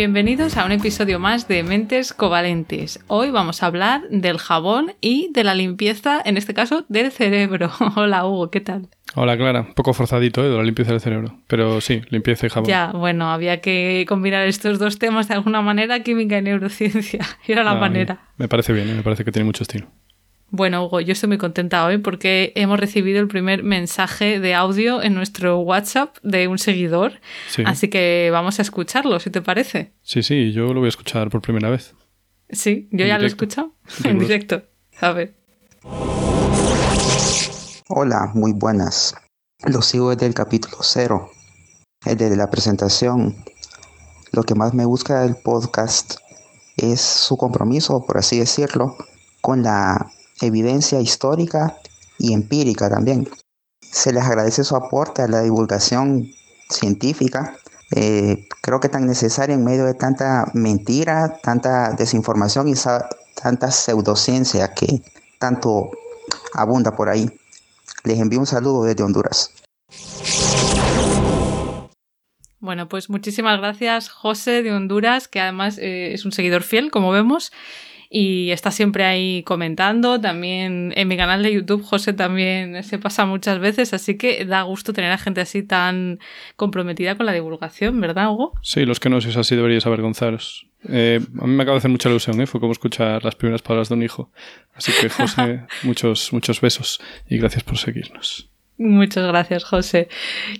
Bienvenidos a un episodio más de Mentes Covalentes. Hoy vamos a hablar del jabón y de la limpieza, en este caso, del cerebro. Hola Hugo, ¿qué tal? Hola Clara, un poco forzadito ¿eh? de la limpieza del cerebro, pero sí, limpieza y jabón. Ya, bueno, había que combinar estos dos temas de alguna manera, química y neurociencia. Era la manera. Me parece bien, ¿eh? me parece que tiene mucho estilo. Bueno, Hugo, yo estoy muy contenta hoy porque hemos recibido el primer mensaje de audio en nuestro WhatsApp de un seguidor. Así que vamos a escucharlo, si te parece. Sí, sí, yo lo voy a escuchar por primera vez. Sí, yo ya lo he escuchado en directo. A ver. Hola, muy buenas. Lo sigo desde el capítulo cero, el de la presentación. Lo que más me gusta del podcast es su compromiso, por así decirlo, con la evidencia histórica y empírica también. Se les agradece su aporte a la divulgación científica, eh, creo que tan necesaria en medio de tanta mentira, tanta desinformación y tanta pseudociencia que tanto abunda por ahí. Les envío un saludo desde Honduras. Bueno, pues muchísimas gracias José de Honduras, que además eh, es un seguidor fiel, como vemos y está siempre ahí comentando. También en mi canal de YouTube José también se pasa muchas veces, así que da gusto tener a gente así tan comprometida con la divulgación, ¿verdad, Hugo? Sí, los que no sois así deberíais avergonzaros. Eh, a mí me acaba de hacer mucha ilusión, ¿eh? fue como escuchar las primeras palabras de un hijo. Así que José, muchos, muchos besos y gracias por seguirnos. Muchas gracias, José.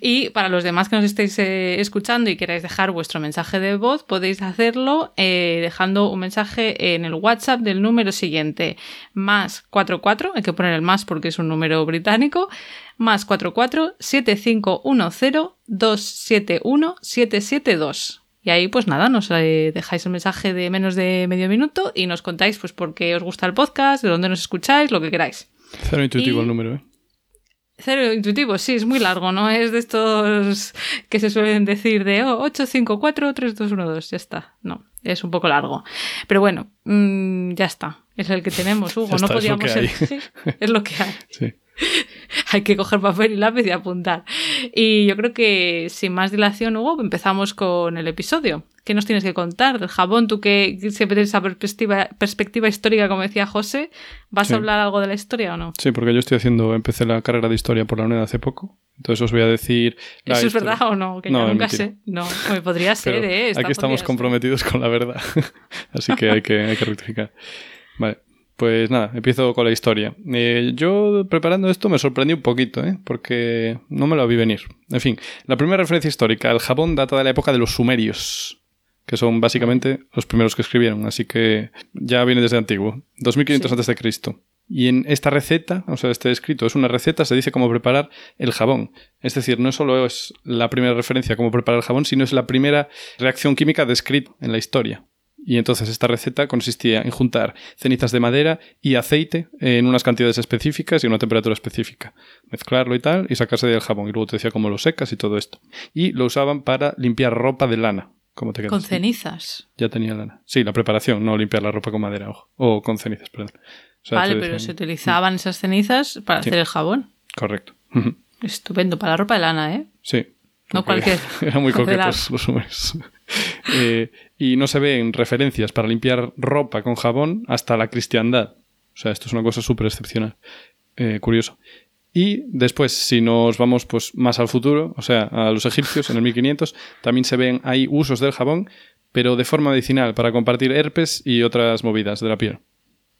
Y para los demás que nos estéis eh, escuchando y queráis dejar vuestro mensaje de voz, podéis hacerlo eh, dejando un mensaje en el WhatsApp del número siguiente, más 44, hay que poner el más porque es un número británico, más 44 7510 271 772. Y ahí, pues nada, nos eh, dejáis el mensaje de menos de medio minuto y nos contáis, pues, por qué os gusta el podcast, de dónde nos escucháis, lo que queráis. Cero intuitivo el número, ¿eh? Cero intuitivo, sí, es muy largo, ¿no? Es de estos que se suelen decir de oh, 854-3212, ya está. No, es un poco largo. Pero bueno, mm, ya está. Es el que tenemos, Hugo. no podíamos es lo ser. es lo que hay. Sí. hay que coger papel y lápiz y apuntar. Y yo creo que sin más dilación, Hugo, empezamos con el episodio. ¿Qué nos tienes que contar del jabón? Tú que siempre tienes esa perspectiva, perspectiva histórica, como decía José, ¿vas a hablar algo de la historia o no? Sí, porque yo estoy haciendo, empecé la carrera de historia por la UNED hace poco, entonces os voy a decir... ¿Eso es verdad o no? Que no, nunca sé. No, me podría ser, ¿eh? aquí estamos comprometidos con la verdad, así que hay que, hay que rectificar. Vale. Pues nada, empiezo con la historia. Eh, yo preparando esto me sorprendí un poquito, ¿eh? porque no me lo vi venir. En fin, la primera referencia histórica, el jabón data de la época de los sumerios que son básicamente los primeros que escribieron, así que ya viene desde antiguo, 2500 antes de Cristo. Y en esta receta, o sea, este escrito es una receta, se dice cómo preparar el jabón. Es decir, no solo es la primera referencia a cómo preparar el jabón, sino es la primera reacción química descrita en la historia. Y entonces esta receta consistía en juntar cenizas de madera y aceite en unas cantidades específicas y una temperatura específica. Mezclarlo y tal y sacarse del jabón. Y luego te decía cómo lo secas y todo esto. Y lo usaban para limpiar ropa de lana. Con cenizas. Ya tenía lana. Sí, la preparación, no limpiar la ropa con madera, ojo. O con cenizas, perdón. vale, pero se utilizaban esas cenizas para hacer el jabón. Correcto. Estupendo, para la ropa de lana, ¿eh? Sí. No cualquier. Eran muy coquetos los números. Eh, y no se ven referencias para limpiar ropa con jabón hasta la cristiandad. O sea, esto es una cosa súper excepcional. Eh, curioso. Y después, si nos vamos pues, más al futuro, o sea, a los egipcios en el 1500, también se ven ahí usos del jabón, pero de forma medicinal, para compartir herpes y otras movidas de la piel.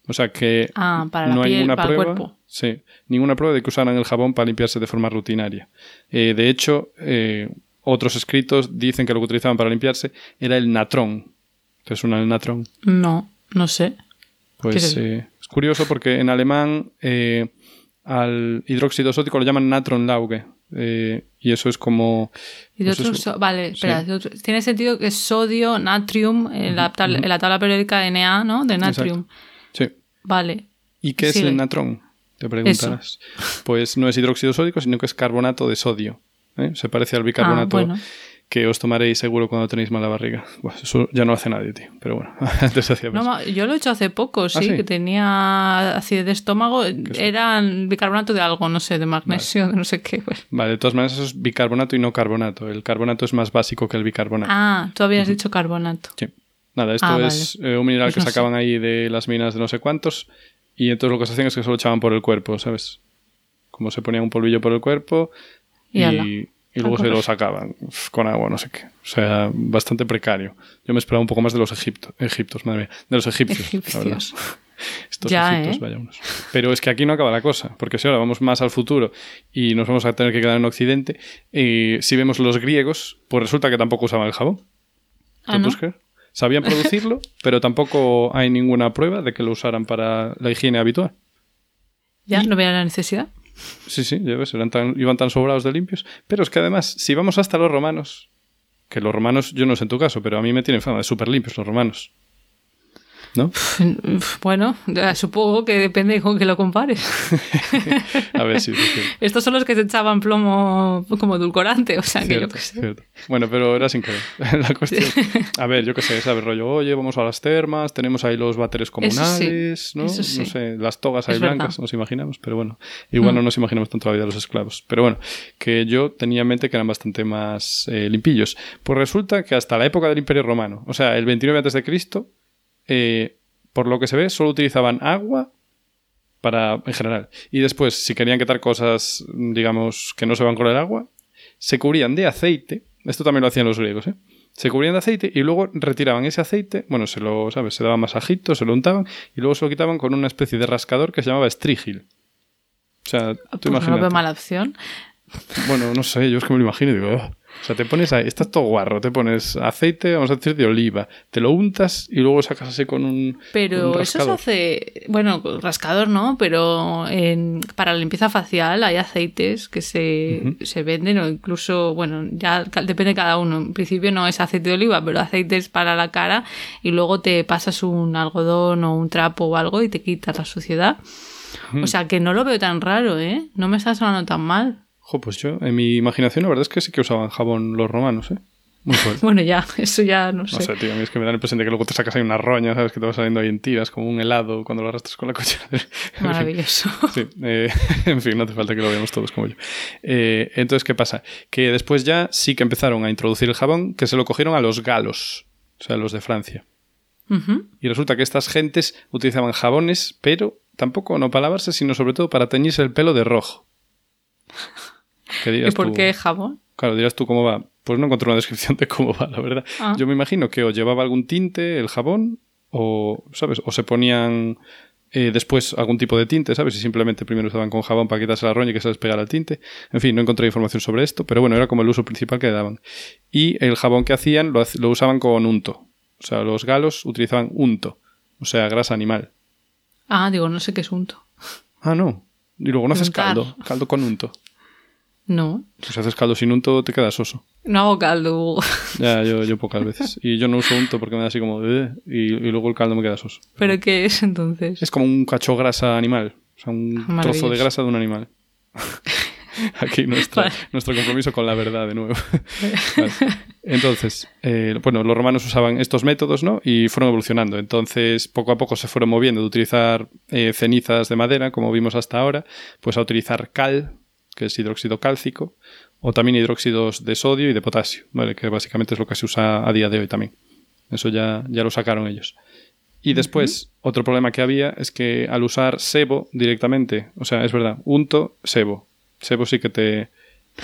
O sea que ah, no hay ninguna prueba, sí, ninguna prueba de que usaran el jabón para limpiarse de forma rutinaria. Eh, de hecho, eh, otros escritos dicen que lo que utilizaban para limpiarse era el natrón. ¿Te suena el natrón? No, no sé. Pues es? Eh, curioso porque en alemán al hidróxido sódico lo llaman natron lauge, Eh, y eso es como... Pues vale, espera, tiene sentido que es sodio, natrium, en, la, tabla, en la tabla periódica de Na, ¿no? De natrium. Sí. Vale. ¿Y qué es el natrón? Te preguntarás. Pues no es hidróxido sódico, sino que es carbonato de sodio. ¿Eh? Se parece al bicarbonato Ah, bueno. que os tomaréis seguro cuando tenéis mala barriga. Eso ya no hace nadie, tío. Pero bueno, antes hacía No, yo lo he hecho hace poco, sí, sí? que tenía acidez de estómago. es? Era bicarbonato de algo, no sé, de magnesio, de no sé qué. Vale, de todas maneras eso es bicarbonato y no carbonato. El carbonato es más básico que el bicarbonato. Ah, tú habías dicho carbonato. Sí. Nada, esto Ah, vale. es eh, un mineral Pues que no sé. sacaban ahí de las minas de no sé cuántos y entonces lo que se hacían es que se lo echaban por el cuerpo, ¿sabes? Como se ponían un polvillo por el cuerpo Y y, ala. y luego se lo correr. sacaban uf, con agua, no sé qué. O sea, bastante precario. Yo me esperaba un poco más de los egiptos, egiptos, madre mía, de los egipcios, la verdad. Egipcios. Estos Ya, egiptos, ¿eh? vaya unos. Pero es que aquí no acaba la cosa, porque si ahora vamos más al futuro y nos vamos a tener que quedar en Occidente, eh, si vemos los griegos, pues resulta que tampoco usaban el jabón. Ah, ¿Te creer? Sabían producirlo, pero tampoco hay ninguna prueba de que lo usaran para la higiene habitual. Ya, no veía la necesidad. Sí, sí, ya ves, tan- iban tan sobrados de limpios. Pero es que además, si vamos hasta los romanos, que los romanos, yo no sé en tu caso, pero a mí me tienen fama de súper limpios los romanos. ¿No? Bueno, supongo que depende con que lo compares. A ver, sí, sí. Estos son los que se echaban plomo como edulcorante, o sea que yo qué sé. cierto. Bueno, pero era sin querer. La cuestión. A ver, yo qué sé, ¿sabes? Rollo, oye, vamos a las termas, tenemos ahí los váteres comunales, ¿no? No sé, las togas ahí Es blancas, verdad. nos imaginamos, pero bueno. Igual Mm. no nos imaginamos tanto la vida de los esclavos. Pero bueno, que yo tenía en mente que eran bastante más eh, limpillos. Pues resulta que hasta la época del Imperio Romano, o sea, el 29 a.C., eh, por lo que se ve, solo utilizaban agua para en general. Y después, si querían quitar cosas, digamos, que no se van con el agua, se cubrían de aceite. Esto también lo hacían los griegos, ¿eh? Se cubrían de aceite y luego retiraban ese aceite, bueno, se lo, ¿sabes? Se daban masajito, se lo untaban y luego se lo quitaban con una especie de rascador que se llamaba estrígil. O sea, tú Pues no imagínate. veo mala opción. Bueno, no sé, yo es que me lo imagino y digo, "Ugh". O sea, te pones ahí, estás todo guarro, te pones aceite, vamos a decir, de oliva, te lo untas y luego sacas así con un. Pero un eso se hace, bueno, rascador no, pero en- para la limpieza facial hay aceites que se, se venden o incluso, bueno, ya depende de cada uno. En principio no es aceite de oliva, pero aceites para la cara y luego te pasas un algodón o un trapo o algo y te quitas la suciedad. O sea que no lo veo tan raro, ¿eh? No me está sonando tan mal. Jo, pues yo, en mi imaginación, la verdad es que sí que usaban jabón los romanos, ¿eh? Muy fuerte. Bueno, ya, eso ya no sé. No sé, tío, a mí es que me dan el presente que luego te sacas ahí una roña, ¿sabes? Que te va saliendo ahí en tiras, como un helado cuando lo arrastras con la fin. Maravilloso. Sí, eh, en fin, no hace falta que lo veamos todos como yo. Eh, entonces, ¿qué pasa? Que después ya sí que empezaron a introducir el jabón, que se lo cogieron a los galos, o sea, los de Francia. Y resulta que estas gentes utilizaban jabones, pero tampoco no para lavarse, sino sobre todo para teñirse el pelo de rojo. ¿Qué ¿Y por tú? qué jabón? Claro, dirás tú cómo va. Pues no encontré una descripción de cómo va, la verdad. Ah. Yo me imagino que o llevaba algún tinte el jabón, o, ¿sabes? O se ponían eh, después algún tipo de tinte, ¿sabes? Y simplemente primero usaban con jabón para quitarse la roña y que se les pegara el tinte. En fin, no encontré información sobre esto, pero bueno, era como el uso principal que daban. Y el jabón que hacían lo, lo usaban con unto. O sea, los galos utilizaban unto, o sea, grasa animal. Ah, digo, no sé qué es unto. Ah, no. Y luego no haces caldo, caldo con unto. No, Pues si haces caldo sin unto te quedas oso. no hago caldo. Ya, yo, yo pocas veces. Y yo no uso unto porque me da así como... "Eh", y, y luego el caldo me queda soso. ¿Pero qué es entonces? Es como un cacho grasa animal. O sea, un trozo Maravilloso. de grasa de un animal. Aquí nuestra- Vale. nuestro compromiso con la verdad de nuevo. Vale. Entonces, eh, bueno, los romanos usaban estos métodos, ¿no? Y fueron evolucionando. Entonces, poco a poco se fueron moviendo de utilizar eh, cenizas de madera, como vimos hasta ahora, pues a utilizar cal, que es hidróxido cálcico, o también hidróxidos de sodio y de potasio, ¿vale? Que básicamente es lo que se usa a día de hoy también. Eso ya, ya lo sacaron ellos. Y después, otro problema que había es que al usar sebo directamente, o sea, es verdad, unto, sebo. Sebo sí que te,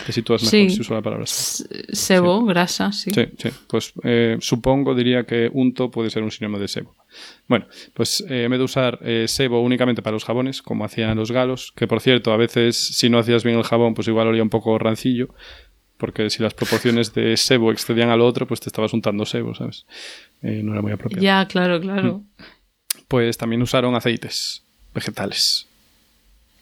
te sitúas mejor Sí. si uso la palabra sebo. Sebo, grasa, sí. Sí, sí. Pues eh, supongo, diría que unto puede ser un sinónimo de sebo. Bueno, pues eh, en vez de usar eh, sebo únicamente para los jabones, como hacían los galos, que por cierto, a veces si no hacías bien el jabón, pues igual olía un poco rancillo, porque si las proporciones de sebo excedían al otro, pues te estabas untando sebo, ¿sabes? Eh, no era muy apropiado. Ya, claro, claro. Pues también usaron aceites vegetales.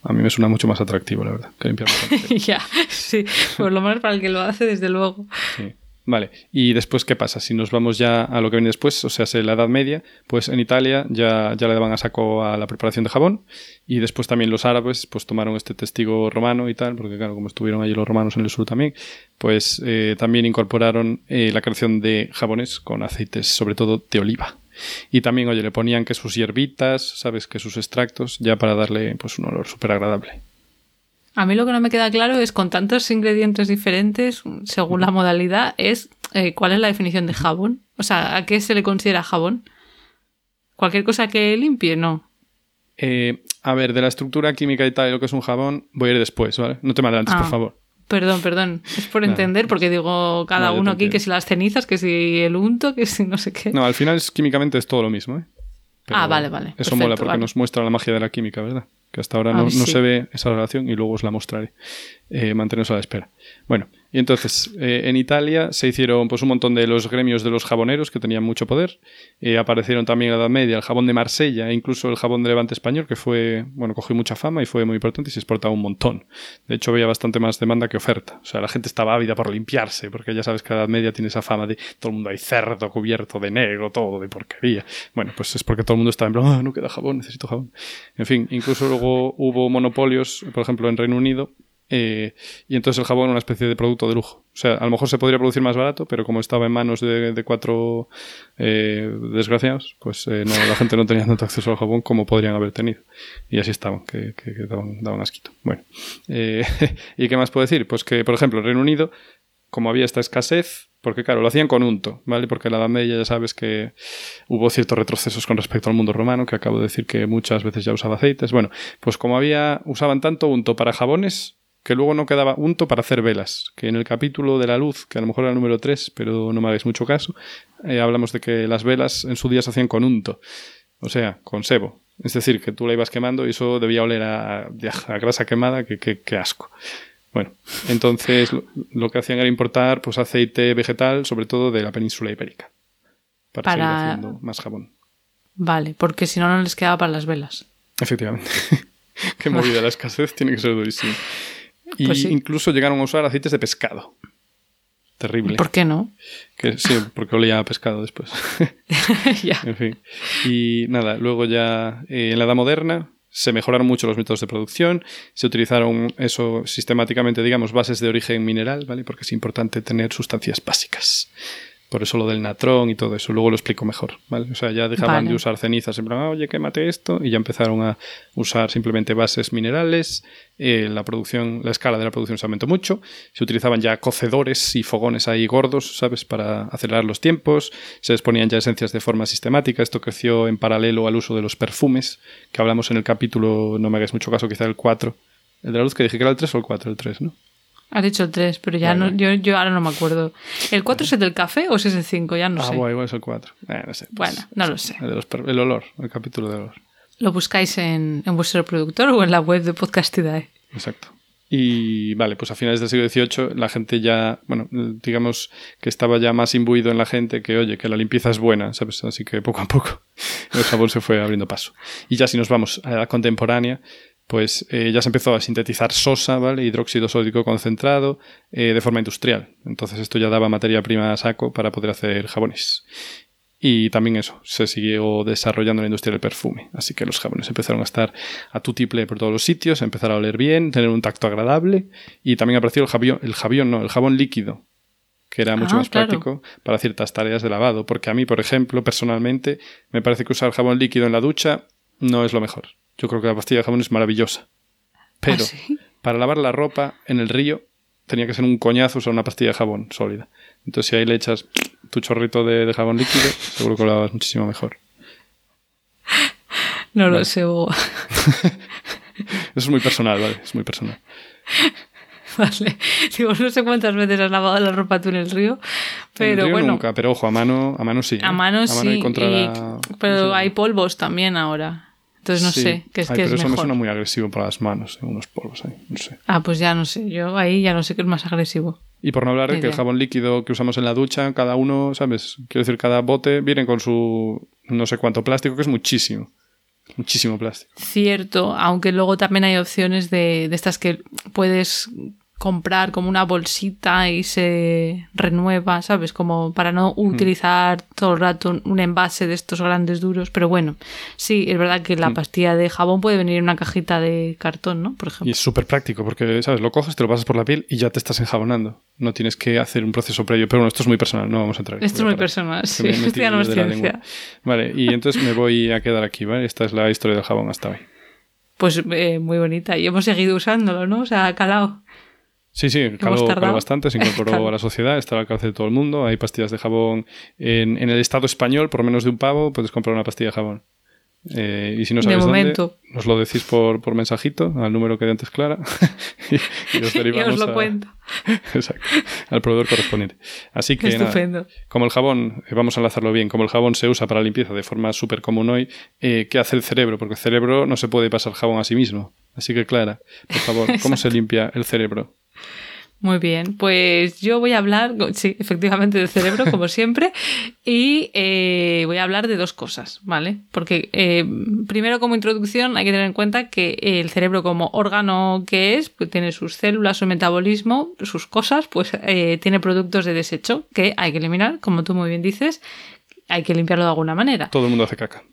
A mí me suena mucho más atractivo, la verdad, que limpiar Ya, sí, por lo menos para el que lo hace, desde luego. Sí. Vale, y después, ¿qué pasa? Si nos vamos ya a lo que viene después, o sea, la Edad Media, pues en Italia ya, ya le daban a saco a la preparación de jabón y después también los árabes pues tomaron este testigo romano y tal, porque claro, como estuvieron allí los romanos en el sur también, pues eh, también incorporaron eh, la creación de jabones con aceites, sobre todo de oliva. Y también, oye, le ponían que sus hierbitas, ¿sabes? Que sus extractos, ya para darle pues un olor súper agradable. A mí lo que no me queda claro es con tantos ingredientes diferentes, según la modalidad, es eh, cuál es la definición de jabón. O sea, ¿a qué se le considera jabón? ¿Cualquier cosa que limpie? No. Eh, a ver, de la estructura química y tal, lo que es un jabón, voy a ir después, ¿vale? No te me adelantes, por ah, favor. Perdón, perdón. Es por entender, porque digo cada uno aquí que si las cenizas, que si el unto, que si no sé qué. No, al final es, químicamente es todo lo mismo, ¿eh? ah, vale, vale. Eso mola porque nos muestra la magia de la química, ¿verdad? Que hasta ahora no, se ve esa relación y luego os la mostraré. Eh, a la espera. Bueno, y entonces, eh, en Italia se hicieron pues, un montón de los gremios de los jaboneros que tenían mucho poder. Eh, aparecieron también en la Edad Media el jabón de Marsella e incluso el jabón de Levante español, que fue, bueno, cogió mucha fama y fue muy importante y se exportaba un montón. De hecho, había bastante más demanda que oferta. O sea, la gente estaba ávida por limpiarse, porque ya sabes que la Edad Media tiene esa fama de todo el mundo hay cerdo cubierto de negro, todo de porquería. Bueno, pues es porque todo el mundo estaba en plan, ah, no queda jabón, necesito jabón. En fin, incluso luego hubo monopolios, por ejemplo, en Reino Unido, eh, y entonces el jabón una especie de producto de lujo. O sea, a lo mejor se podría producir más barato, pero como estaba en manos de, cuatro eh, desgraciados, pues eh, la gente no tenía tanto acceso al jabón como podrían haber tenido. Y así estaban, que, daban, daban, asquito. Bueno, ¿y qué más puedo decir? Pues que, por ejemplo, en Reino Unido, como había esta escasez, porque claro, lo hacían con unto, ¿vale? Porque en la Edad Media ya sabes que hubo ciertos retrocesos con respecto al mundo romano, que acabo de decir que muchas veces ya usaba aceites. Bueno, pues como había, usaban tanto unto para jabones, que luego no quedaba unto para hacer velas, que en el capítulo de la luz, que a lo mejor era el número 3, pero no me hagáis mucho caso, eh, hablamos de que las velas en su día se hacían con unto, o sea, con sebo. Es decir, que tú la ibas quemando y eso debía oler a, grasa quemada, que, asco. Bueno, entonces lo, que hacían era importar pues, aceite vegetal, sobre todo de la península ibérica, para, seguir haciendo más jabón. Vale, porque si no, no les quedaba para las velas. Efectivamente. Qué movida la escasez tiene que ser durísimo. Y pues incluso llegaron a usar aceites de pescado. Terrible. ¿Por qué no? Que, sí, porque olía a pescado después. ya. En fin. Y nada, luego ya eh, en la Edad Moderna se mejoraron mucho los métodos de producción, se utilizaron eso sistemáticamente, digamos, bases de origen mineral, ¿vale? Porque es importante tener sustancias básicas. Por eso lo del natrón y todo eso. Luego lo explico mejor, ¿vale? O sea, ya dejaban de usar cenizas en plan, ah, oye, quémate esto, y ya empezaron a usar simplemente bases minerales. Eh, la producción, la escala de la producción se aumentó mucho. Se utilizaban ya cocedores y fogones ahí gordos, ¿sabes? Para acelerar los tiempos. Se exponían ya esencias de forma sistemática. Esto creció en paralelo al uso de los perfumes, que hablamos en el capítulo, no me hagáis mucho caso, quizá el 4. El de la luz que dije que era el 3 o el 4, el 3, ¿no? Has dicho el 3, pero ya no, yo, yo, ahora no me acuerdo. ¿El 4 es el del café o es el 5? Ya no ah, sé. Ah, igual es el 4. Eh, no sé, pues, bueno, no lo sé. El, el, olor, el capítulo del olor. ¿Lo buscáis en, en vuestro reproductor o en la web de Podcastidae? Exacto. Y vale, pues a finales del siglo XVIII la gente ya, bueno, digamos que estaba ya más imbuido en la gente que, oye, que la limpieza es buena, ¿sabes? Así que poco a poco el jabón se fue abriendo paso. Y ya si nos vamos a la contemporánea, pues eh, ya se empezó a sintetizar sosa, ¿vale? Hidróxido sódico concentrado eh, de forma industrial. Entonces esto ya daba materia prima a saco para poder hacer jabones. Y también eso, se siguió desarrollando la industria del perfume. Así que los jabones empezaron a estar a tutiple por todos los sitios, empezar a oler bien, tener un tacto agradable. Y también apareció el jabión, el jabión, no, el jabón líquido, que era mucho ah, más práctico para ciertas tareas de lavado. Porque a mí, por ejemplo, personalmente, me parece que usar jabón líquido en la ducha no es lo mejor. Yo creo que la pastilla de jabón es maravillosa. Pero ¿Ah, para lavar la ropa en el río tenía que ser un coñazo usar una pastilla de jabón sólida. Entonces si ahí le echas tu chorrito de, jabón líquido, seguro que lo lavas muchísimo mejor. No lo sé, Eso es muy personal, ¿vale? Es muy personal. Vale. Digo, no sé cuántas veces has lavado la ropa tú en el río, pero en el río Nunca, pero ojo, a mano, a mano sí. A ¿eh? mano sí. Pero hay polvos también ahora. Entonces no sé qué es, que pero eso me suena muy agresivo para las manos, ¿eh? unos polvos ahí, no sé. Ah, pues ya no sé, yo ahí ya no sé qué es más agresivo. Y por no hablar de que el jabón líquido que usamos en la ducha, cada uno, ¿sabes? Quiero decir, cada bote viene con su no sé cuánto plástico, que es muchísimo. Muchísimo plástico. Cierto, aunque luego también hay opciones de, de estas que puedes comprar como una bolsita y se renueva, ¿sabes? Como para no utilizar todo el rato un envase de estos grandes duros. Pero bueno, sí, es verdad que la pastilla de jabón puede venir en una cajita de cartón, ¿no? Por ejemplo. Y es súper práctico porque, ¿sabes? Lo coges, te lo pasas por la piel y ya te estás enjabonando. No tienes que hacer un proceso previo. Pero bueno, esto es muy personal, no vamos a entrar. Esto es muy personal, sí. Esto ya no es ciencia. Vale, y entonces me voy a quedar aquí, ¿vale? Esta es la historia del jabón hasta hoy. Pues eh, muy bonita. Y hemos seguido usándolo, ¿no? O sea, calado. Sí, sí, caló, bastante, se incorporó a la sociedad, está al alcance de todo el mundo. Hay pastillas de jabón en, en, el Estado español, por menos de un pavo, puedes comprar una pastilla de jabón. Eh, y si no sabes dónde, nos lo decís por, por mensajito al número que de antes Clara y, os derivamos os lo cuento. Exacto, al proveedor correspondiente. Así que nada, como el jabón, eh, vamos a enlazarlo bien, como el jabón se usa para limpieza de forma súper común hoy, eh, ¿qué hace el cerebro? Porque el cerebro no se puede pasar jabón a sí mismo. Así que Clara, por favor, ¿cómo se limpia el cerebro? Muy bien, pues yo voy a hablar, sí, efectivamente, del cerebro, como siempre, y eh, voy a hablar de dos cosas, ¿vale? Porque eh, primero, como introducción, hay que tener en cuenta que el cerebro, como órgano que es, pues tiene sus células, su metabolismo, sus cosas, pues eh, tiene productos de desecho que hay que eliminar, como tú muy bien dices, hay que limpiarlo de alguna manera. Todo el mundo hace caca.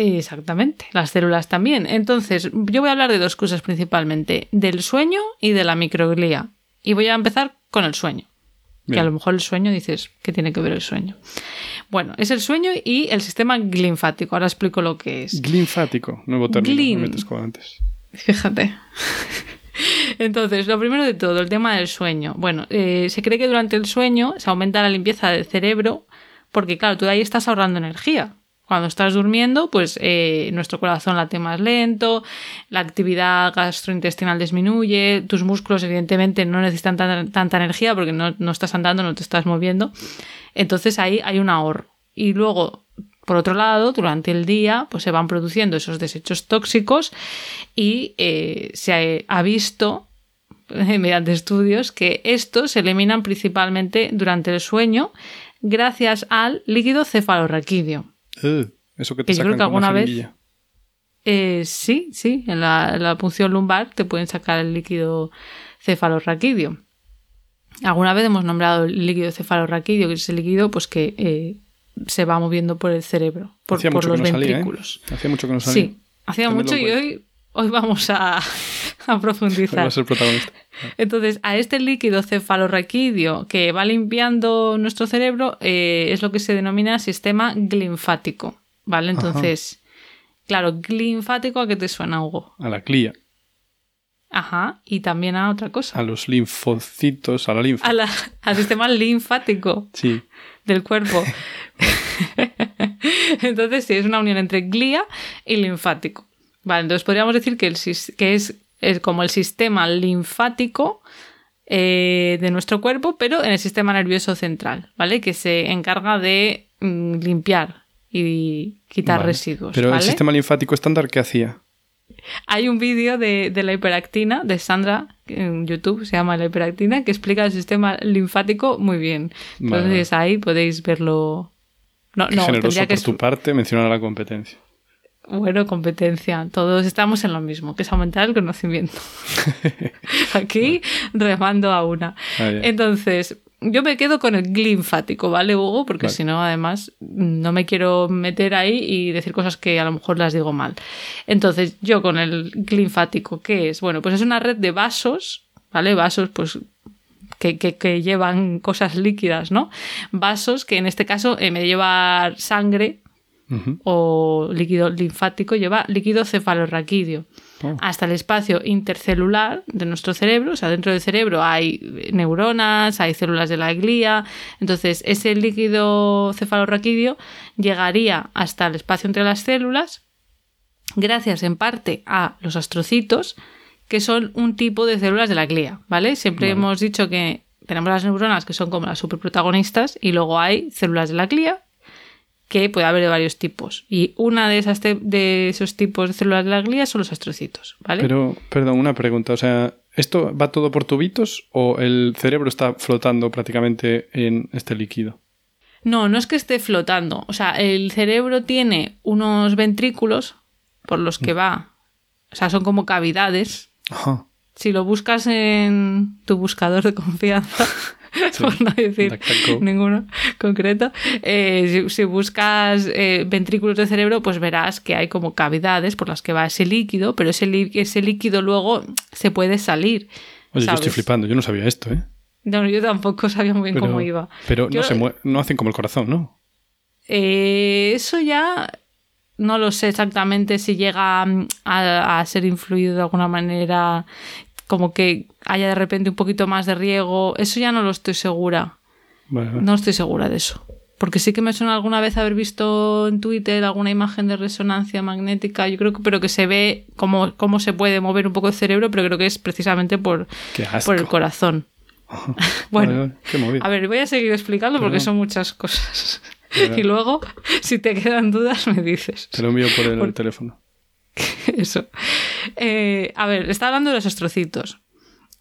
Exactamente, las células también. Entonces, yo voy a hablar de dos cosas principalmente, del sueño y de la microglía. Y voy a empezar con el sueño. Que a lo mejor el sueño dices, ¿qué tiene que ver el sueño? Bueno, es el sueño y el sistema linfático. Ahora explico lo que es. Linfático, nuevo término. antes. Fíjate. Entonces, lo primero de todo, el tema del sueño. Bueno, eh, se cree que durante el sueño se aumenta la limpieza del cerebro porque, claro, tú ahí estás ahorrando energía. Cuando estás durmiendo, pues eh, nuestro corazón late más lento, la actividad gastrointestinal disminuye, tus músculos evidentemente no necesitan tanta, energía porque no, no, estás andando, no te estás moviendo. Entonces ahí hay un ahorro. Y luego, por otro lado, durante el día, pues se van produciendo esos desechos tóxicos y eh, se ha visto mediante estudios que estos se eliminan principalmente durante el sueño gracias al líquido cefalorraquídeo. Eh, eso que te sacan yo creo que alguna vez. Eh, sí, sí, en la, punción lumbar te pueden sacar el líquido cefalorraquídeo. Alguna vez hemos nombrado el líquido cefalorraquídeo, que es el líquido pues, que eh, se va moviendo por el cerebro, por, los ventrículos. Hacía mucho que no salía. Sí, hacía mucho y hoy, hoy vamos a, a profundizar. a ser protagonista. Entonces, a este líquido cefalorraquídeo que va limpiando nuestro cerebro eh, es lo que se denomina sistema linfático. ¿Vale? Entonces, claro, linfático, ¿a qué te suena, Hugo? A la clía. Ajá, y también a otra cosa. A los linfocitos, a la linfa. al sistema linfático sí. del cuerpo. entonces, sí, es una unión entre glía y linfático. Vale, entonces podríamos decir que, el, que es es como el sistema linfático eh, de nuestro cuerpo, pero en el sistema nervioso central, ¿vale? Que se encarga de mm, limpiar y quitar residuos. Pero el sistema linfático estándar, ¿qué hacía? Hay un vídeo de, la hiperactina de Sandra en YouTube, se llama la hiperactina, que explica el sistema linfático muy bien. Entonces ahí podéis verlo. No, no, generoso por tu parte mencionar la competencia. Bueno, competencia. Todos estamos en lo mismo, que es aumentar el conocimiento. Aquí remando a una. Ah, Entonces, yo me quedo con el linfático, ¿vale, Hugo? Porque si no, además, no me quiero meter ahí y decir cosas que a lo mejor las digo mal. Entonces, yo con el linfático, ¿qué es? Bueno, pues es una red de vasos, ¿vale? Vasos, pues que, que, llevan cosas líquidas, ¿no? Vasos que en este caso, en vez de llevar sangre, o líquido linfático lleva líquido cefalorraquídeo. Oh. Hasta el espacio intercelular de nuestro cerebro, o sea, dentro del cerebro hay neuronas, hay células de la glía, entonces ese líquido cefalorraquídeo llegaría hasta el espacio entre las células gracias en parte a los astrocitos, que son un tipo de células de la glía, ¿vale? Siempre hemos dicho que tenemos las neuronas que son como las superprotagonistas y luego hay células de la glía que puede haber de varios tipos. Y una de, esas de esos tipos de células de la glía son los astrocitos, ¿vale? Pero, perdón, una pregunta. O sea, ¿esto va todo por tubitos o el cerebro está flotando prácticamente en este líquido? No, no es que esté flotando. O sea, el cerebro tiene unos ventrículos por los que va, o sea, son como cavidades. Ajá. Si lo buscas en tu buscador de confianza, por no decir ninguno concreto, eh, si, si buscas eh, ventrículos de cerebro, pues verás que hay como cavidades por las que va ese líquido, pero ese, lí- ese líquido luego se puede salir. Oye, yo estoy flipando, yo no sabía esto, ¿eh? No, yo tampoco sabía muy bien Pero, cómo iba. pero Yo- no, se mue- no hacen como el corazón, ¿no? Eh, eso ya no lo sé exactamente si llega a, a ser influido de alguna manera, como que haya de repente un poquito más de riego. Eso ya no lo estoy segura. No estoy segura de eso. Porque sí que me suena alguna vez haber visto en Twitter alguna imagen de resonancia magnética, yo creo que, pero que se ve cómo, cómo se puede mover un poco el cerebro, pero creo que es precisamente por, por el corazón. bueno, Qué a ver, voy a seguir explicando porque son muchas cosas. Y luego, si te quedan dudas, me dices. Te lo envío por el por- teléfono. Eso. Eh, a ver, está hablando de los astrocitos.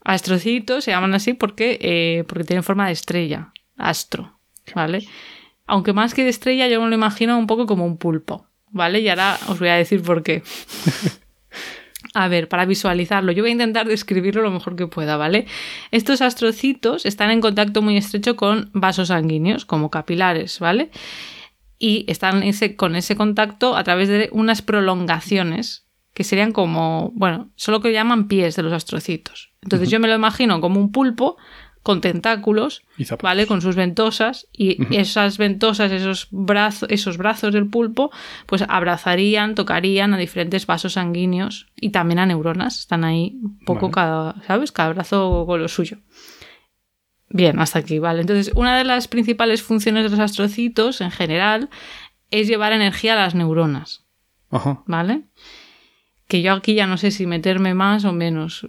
Astrocitos se llaman así porque, eh, porque tienen forma de estrella, astro, ¿vale? Aunque más que de estrella yo me lo imagino un poco como un pulpo, ¿vale? Y ahora os voy a decir por qué. A ver, para visualizarlo, yo voy a intentar describirlo lo mejor que pueda, ¿vale? Estos astrocitos están en contacto muy estrecho con vasos sanguíneos, como capilares, ¿vale? y están ese, con ese contacto a través de unas prolongaciones que serían como, bueno, solo que llaman pies de los astrocitos. Entonces yo me lo imagino como un pulpo con tentáculos. ¿vale? Con sus ventosas y esas ventosas, esos brazos, esos brazos del pulpo, pues abrazarían, tocarían a diferentes vasos sanguíneos y también a neuronas. Están ahí un poco Vale. cada, ¿sabes? Cada brazo con lo suyo. Bien, hasta aquí, vale. Entonces, una de las principales funciones de los astrocitos en general es llevar energía a las neuronas, Ajá. ¿vale? Que yo aquí ya no sé si meterme más o menos.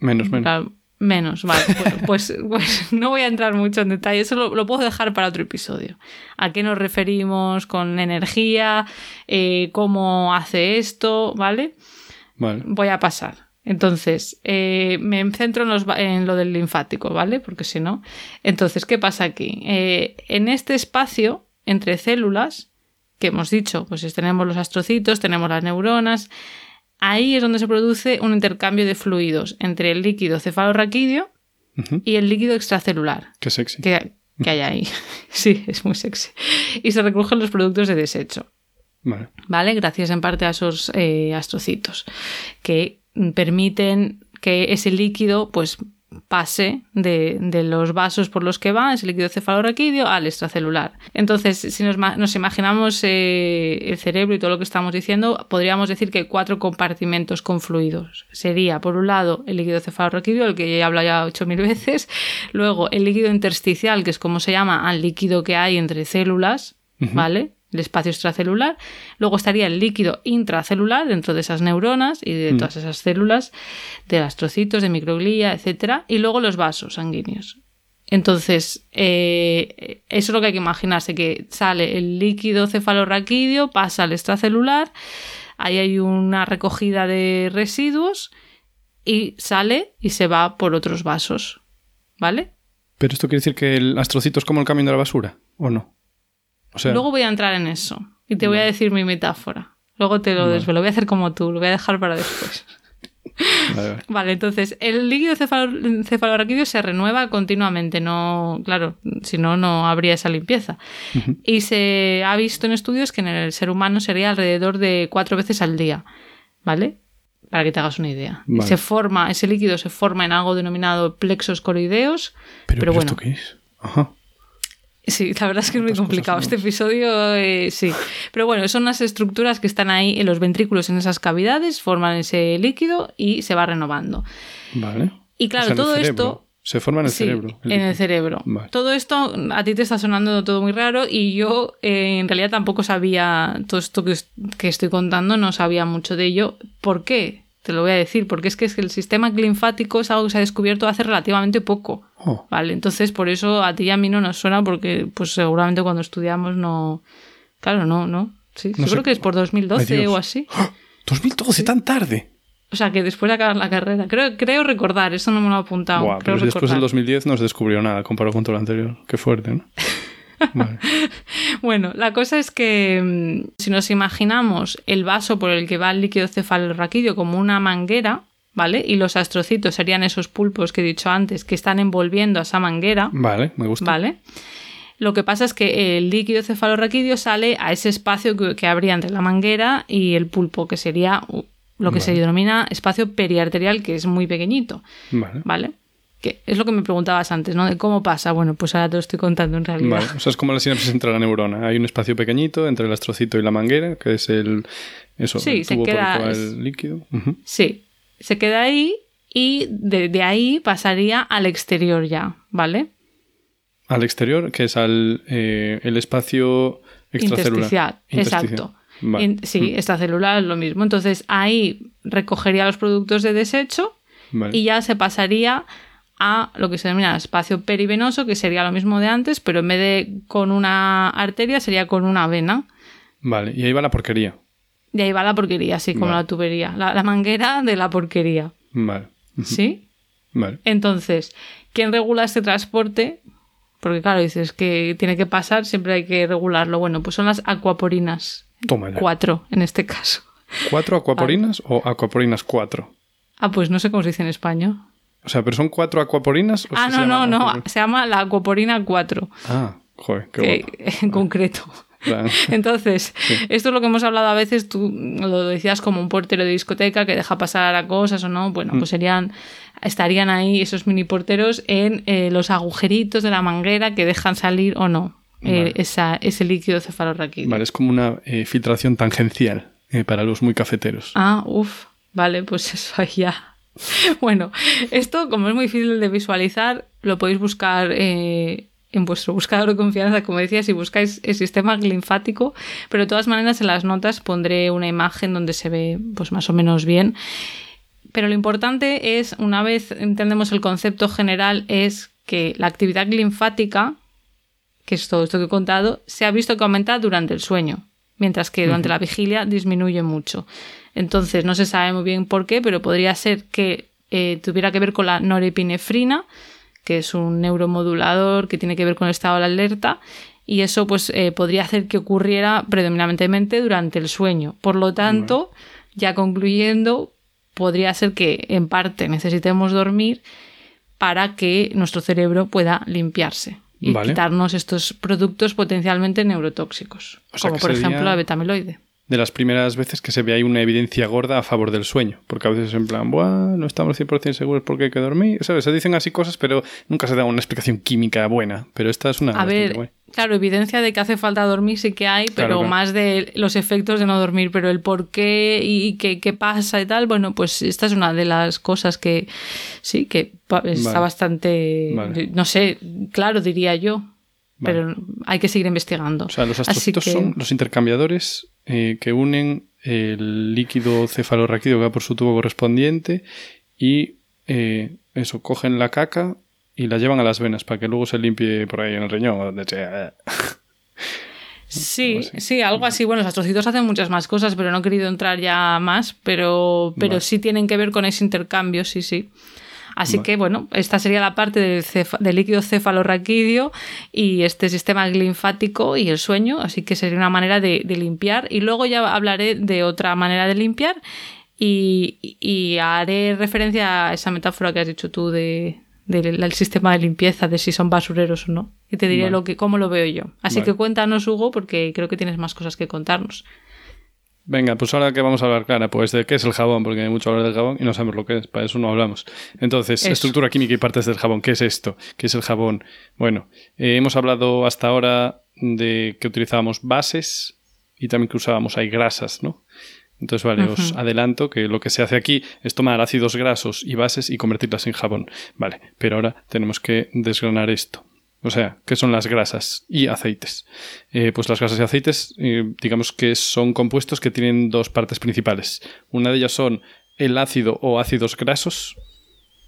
Menos, menos. Menos, vale. Bueno, pues, pues no voy a entrar mucho en detalle, eso lo, lo puedo dejar para otro episodio. ¿A qué nos referimos con energía? Eh, ¿Cómo hace esto? ¿Vale? Vale. voy a pasar. Entonces, eh, me centro en, los en lo del linfático, ¿vale? Porque si no. Entonces, ¿qué pasa aquí? Eh, en este espacio entre células, que hemos dicho, pues es- tenemos los astrocitos, tenemos las neuronas, ahí es donde se produce un intercambio de fluidos entre el líquido cefalorraquídeo y el líquido extracelular Qué sexy. que, que hay ahí. Sí, es muy sexy. Y se recogen los productos de desecho. Vale. ¿vale? Gracias en parte a esos eh, astrocitos que permiten que ese líquido pues pase de, de los vasos por los que va, ese líquido cefalorraquídeo, al extracelular. Entonces, si nos, nos imaginamos eh, el cerebro y todo lo que estamos diciendo, podríamos decir que hay cuatro compartimentos con fluidos. Sería, por un lado, el líquido cefalorraquídeo, el que ya he hablado ya 8.000 veces, luego el líquido intersticial, que es como se llama al líquido que hay entre células, ¿vale? El espacio extracelular. Luego estaría el líquido intracelular dentro de esas neuronas y de todas esas células, de astrocitos, de microglía, etcétera. Y luego los vasos sanguíneos. Entonces, eh, eso es lo que hay que imaginarse, que sale el líquido cefalorraquídeo, pasa al extracelular, ahí hay una recogida de residuos y sale y se va por otros vasos. ¿Vale? Pero esto quiere decir que el astrocito es como el camión de la basura, ¿o no? O sea, Luego voy a entrar en eso y te voy a decir mi metáfora. Luego te lo desvelo. Voy a hacer como tú, lo voy a dejar para después. vale, vale. Vale, entonces el líquido cefalo- cefalorraquídeo se renueva continuamente, no, claro, si no, no habría esa limpieza. Y se ha visto en estudios que en el ser humano sería alrededor de cuatro veces al día, ¿vale? Para que te hagas una idea. Y. Se forma, ese líquido se forma en algo denominado plexos coroideos, Pero, pero pero bueno. ¿esto qué es? Ajá. Sí, la verdad es que es muy complicado. Este episodio, eh, sí. Pero bueno, son unas estructuras que están ahí en los ventrículos, en esas cavidades, forman ese líquido y se va renovando. Vale. Y claro, O sea, todo esto. Se forma en el Sí, cerebro. en el cerebro. Vale. Todo esto a ti te está sonando todo muy raro y yo eh, en realidad tampoco sabía todo esto que, que estoy contando, no sabía mucho de ello. ¿Por qué? Te lo voy a decir, porque es que, es que el sistema linfático es algo que se ha descubierto hace relativamente poco. Oh, Vale, entonces por eso a ti y a mí no nos suena porque pues seguramente cuando estudiamos no... Claro, no, no. Sí, No yo sé. creo que es por 2012 Ay, Dios. o así. ¡Ah! 2012, tan tarde. O sea, que después de acabar la carrera. Creo, creo recordar, eso no me lo he apuntado. Buah, creo pero si después del 2010 no se descubrió nada comparado con todo lo anterior. Qué fuerte, ¿no? Vale. Bueno, la cosa es que mm, si nos imaginamos el vaso por el que va el líquido cefalorraquídeo como una manguera, ¿vale? Y los astrocitos serían esos pulpos que he dicho antes que están envolviendo a esa manguera, Vale, me gusta. ¿vale? Lo que pasa es que el líquido cefalorraquídeo sale a ese espacio que, que habría entre la manguera y el pulpo, que sería lo que se denomina espacio periarterial, que es muy pequeñito, Vale. ¿vale? Que es lo que me preguntabas antes, ¿no? De cómo pasa. Bueno, pues ahora te lo estoy contando en realidad. Vale, o sea, es como la sinapsis entre la neurona. Hay un espacio pequeñito entre el astrocito y la manguera, que es el, eso, Sí, el se queda- por el líquido. Sí, se queda ahí y de, de ahí pasaría al exterior ya, ¿vale? Al exterior, que es al eh, el espacio extracelular. Intersticial, exacto. Vale. En- sí, Mm, extracelular es lo mismo. Entonces ahí recogería los productos de desecho vale. y ya se pasaría a lo que se denomina espacio perivenoso, que sería lo mismo de antes, pero en vez de con una arteria sería con una vena. Vale, y ahí va la porquería. Y ahí va la porquería, así como Vale. la tubería, la, la manguera de la porquería. Vale. ¿Sí? Vale. Entonces, ¿quién regula este transporte? Porque claro, dices que tiene que pasar, siempre hay que regularlo. Bueno, pues son las acuaporinas. Toma ya. Cuatro, en este caso. ¿Cuatro acuaporinas o acuaporinas cuatro? Ah, pues no sé cómo se dice en español. O sea, ¿pero son cuatro acuaporinas? Ah, no, no, no. Se llama la acuaporina 4. Ah, joder, qué que- guapo. en concreto. Entonces, esto es lo que hemos hablado a veces, tú lo decías como un portero de discoteca que deja pasar a cosas o no, bueno, Mm. pues serían, estarían ahí esos mini porteros en eh, los agujeritos de la manguera que dejan salir o no eh, Vale. esa, ese líquido cefalorraquídeo. Vale, es como una eh, filtración tangencial para los muy cafeteros. Ah, uff, vale, pues eso ahí ya. Bueno, esto como es muy difícil de visualizar, lo podéis buscar eh, en vuestro buscador de confianza, como decía, si buscáis el sistema linfático, pero de todas maneras en las notas pondré una imagen donde se ve pues más o menos bien. Pero lo importante es, una vez entendemos el concepto general, es que la actividad linfática, que es todo esto que he contado, se ha visto que aumenta durante el sueño, mientras que durante la vigilia disminuye mucho. Entonces, no se sabe muy bien por qué, pero podría ser que eh, tuviera que ver con la norepinefrina, que es un neuromodulador que tiene que ver con el estado de la alerta, y eso pues eh, podría hacer que ocurriera predominantemente durante el sueño. Por lo tanto, ya concluyendo, podría ser que en parte necesitemos dormir para que nuestro cerebro pueda limpiarse y Vale. quitarnos estos productos potencialmente neurotóxicos, O sea como por sería- ejemplo la betamiloide. De las primeras veces que se ve ahí una evidencia gorda a favor del sueño. Porque a veces en plan, Buah, no estamos 100% seguros porque hay que dormir. ¿Sabes? Se dicen así cosas, pero nunca se da una explicación química buena. Pero esta es una... A ver, guay. claro, evidencia de que hace falta dormir sí que hay, pero Claro, claro. más de los efectos de no dormir, pero el por qué y qué, qué pasa y tal, bueno, pues esta es una de las cosas que sí, que está Vale. bastante, Vale. no sé, claro diría yo, Vale. pero hay que seguir investigando. O sea, los astrocitos que- son los intercambiadores eh, que unen el líquido cefalorraquídeo que va por su tubo correspondiente y eh, eso, cogen la caca y la llevan a las venas para que luego se limpie por ahí en el riñón o donde sea. Sí, algo sí, algo así. Bueno, los astrocitos hacen muchas más cosas, pero no he querido entrar ya más, pero, pero Vale. sí tienen que ver con ese intercambio, sí, sí. Así que, bueno, esta sería la parte del, del líquido cefalorraquídeo y este sistema linfático y el sueño, así que sería una manera de, de limpiar. Y luego ya hablaré de otra manera de limpiar y, y haré referencia a esa metáfora que has dicho tú de, del del sistema de limpieza, de si son basureros o no. Y te diré Vale. lo que, cómo lo veo yo. Así Vale. que cuéntanos, Hugo, porque creo que tienes más cosas que contarnos. Venga, pues ahora que vamos a hablar, Clara, pues de qué es el jabón, porque hay mucho hablar del jabón y no sabemos lo que es, para eso no hablamos. Entonces, Eso. estructura química y partes del jabón, ¿qué es esto? ¿Qué es el jabón? Bueno, eh, hemos hablado hasta ahora de que utilizábamos bases y también que usábamos ahí grasas, ¿no? Entonces, vale, os adelanto que lo que se hace aquí es tomar ácidos grasos y bases y convertirlas en jabón. Vale, pero ahora tenemos que desgranar esto. O sea, ¿qué son las grasas y aceites? Eh, pues las grasas y aceites, eh, digamos que son compuestos que tienen dos partes principales. Una de ellas son el ácido o ácidos grasos.